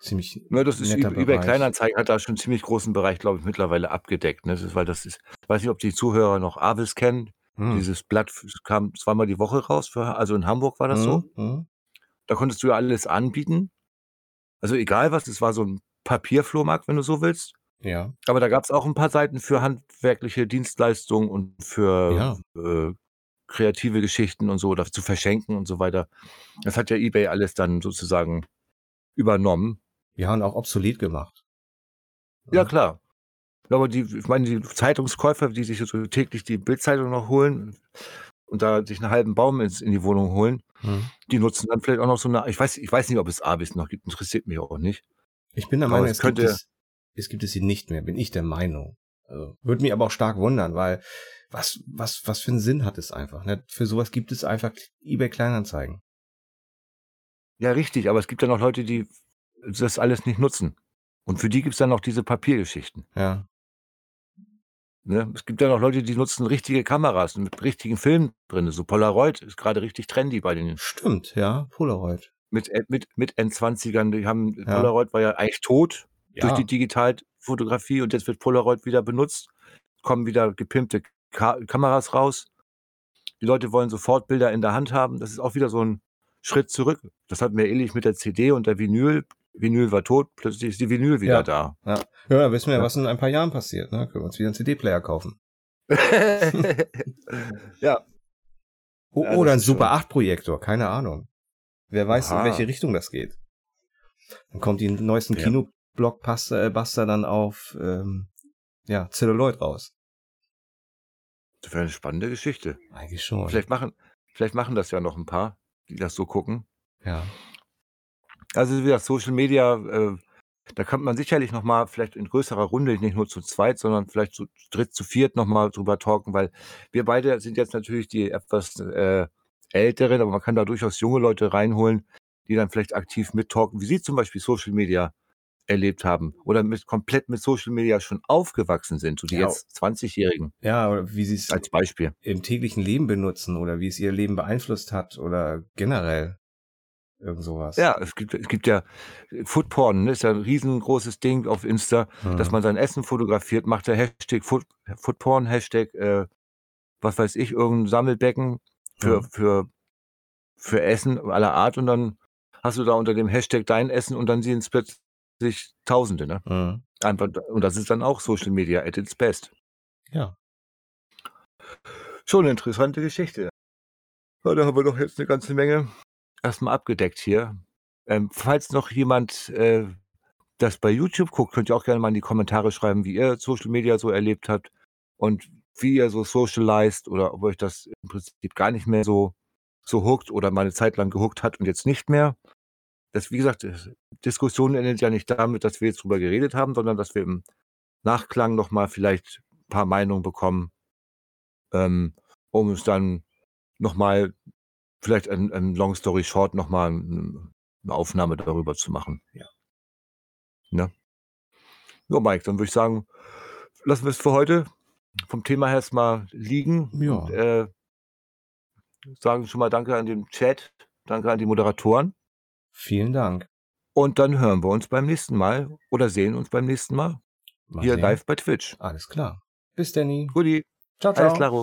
ziemlich Ja, das ist eBay Bereich. Kleinanzeigen hat da schon einen ziemlich großen Bereich, glaube ich, mittlerweile abgedeckt. Ne? Das ist, weil das ist, ich weiß nicht, ob die Zuhörer noch Avis kennen. Hm. Dieses Blatt kam zweimal die Woche raus, für, also in Hamburg war das so. Hm, hm. Da konntest du ja alles anbieten. Also egal was, das war so ein Papierflohmarkt, wenn du so willst. Ja, Aber da gab es auch ein paar Seiten für handwerkliche Dienstleistungen und für ja. äh, kreative Geschichten und so, oder zu verschenken und so weiter. Das hat ja eBay alles dann sozusagen übernommen. Ja, und auch obsolet gemacht. Ja, klar. Aber die, ich meine, die Zeitungskäufer, die sich so täglich die Bildzeitung noch holen und da sich einen halben Baum ins, in die Wohnung holen, Hm. die nutzen dann vielleicht auch noch so eine, ich weiß, ich weiß nicht, ob es Avis noch gibt, interessiert mich auch nicht. Ich bin der Meinung, es es gibt könnte- es, es gibt es sie nicht mehr, bin ich der Meinung. Also, würde mich aber auch stark wundern, weil was, was, was für einen Sinn hat es einfach? Ne? Für sowas gibt es einfach eBay Kleinanzeigen. Ja, richtig, aber es gibt ja noch Leute, die das alles nicht nutzen. Und für die gibt es dann noch diese Papiergeschichten. Ja. Ne? Es gibt ja noch Leute, die nutzen richtige Kameras mit richtigen Filmen drin. So Polaroid ist gerade richtig trendy bei den Stimmt, ja, Polaroid. mit, mit, mit N20ern. Die haben, Ja. Polaroid war ja eigentlich tot durch Ja, die Digitalfotografie und jetzt wird Polaroid wieder benutzt. Kommen wieder gepimpte Ka Kameras raus. Die Leute wollen sofort Bilder in der Hand haben. Das ist auch wieder so ein Schritt zurück. Das hatten wir ähnlich mit der CD und der Vinyl. Vinyl war tot, plötzlich ist die Vinyl wieder Ja. da. ja. Ja, da wissen wir ja, was in ein paar Jahren passiert. Ne? Können wir uns wieder einen CD-Player kaufen. ja, O Ja, oder ein Super 8-Projektor, keine Ahnung. Wer weiß, in Aha. welche Richtung das geht. Dann kommt die neuesten Ja. Kinoblockbuster äh, dann auf ähm, ja, Celluloid raus. Das wäre eine spannende Geschichte. Eigentlich schon. Vielleicht machen, vielleicht machen das ja noch ein paar, die das so gucken. Ja. Also wie gesagt, Social Media, äh, da kann man sicherlich noch mal vielleicht in größerer Runde, nicht nur zu zweit, sondern vielleicht zu dritt, zu viert noch mal drüber talken, weil wir beide sind jetzt natürlich die etwas äh, älteren, aber man kann da durchaus junge Leute reinholen, die dann vielleicht aktiv mittalken, wie sie zum Beispiel Social Media erlebt haben oder mit komplett mit Social Media schon aufgewachsen sind, so die Ja. jetzt 20-Jährigen Ja, oder wie sie es als Beispiel. im täglichen Leben benutzen oder wie es ihr Leben beeinflusst hat oder generell irgend sowas. Ja, es gibt, es gibt ja Foodporn, ne, ist ja ein riesengroßes Ding auf Insta, dass Mhm. man sein Essen fotografiert, macht der Hashtag Food, Foodporn, Hashtag, äh, was weiß ich, irgendein Sammelbecken für, Mhm. für, für Essen aller Art und dann hast du da unter dem Hashtag dein Essen und dann sehen es plötzlich Tausende, ne? Mhm. Einfach, und das ist dann auch Social Media at its best. Ja. Schon eine interessante Geschichte. Ja, da haben wir doch jetzt eine ganze Menge erstmal abgedeckt hier. Ähm, falls noch jemand äh, das bei YouTube guckt, könnt ihr auch gerne mal in die Kommentare schreiben, wie ihr Social Media so erlebt habt und wie ihr so socialized oder ob euch das im Prinzip gar nicht mehr so, so hookt oder mal eine Zeit lang gehuckt hat und jetzt nicht mehr. Das, wie gesagt, Diskussion endet ja nicht damit, dass wir jetzt drüber geredet haben, sondern dass wir im Nachklang nochmal vielleicht ein paar Meinungen bekommen, ähm, um es dann nochmal, vielleicht ein, ein Long Story Short, nochmal eine Aufnahme darüber zu machen. Ja. Ne? Ja, Mike, dann würde ich sagen, lassen wir es für heute vom Thema her erstmal liegen. Ja. Und, äh, sagen schon mal Danke an den Chat, danke an die Moderatoren. Vielen Dank. Und dann hören wir uns beim nächsten Mal oder sehen uns beim nächsten Mal Mal hier sehen. live bei Twitch. Alles klar. Bis Danny. Guti, Ciao, ciao. alles klaro.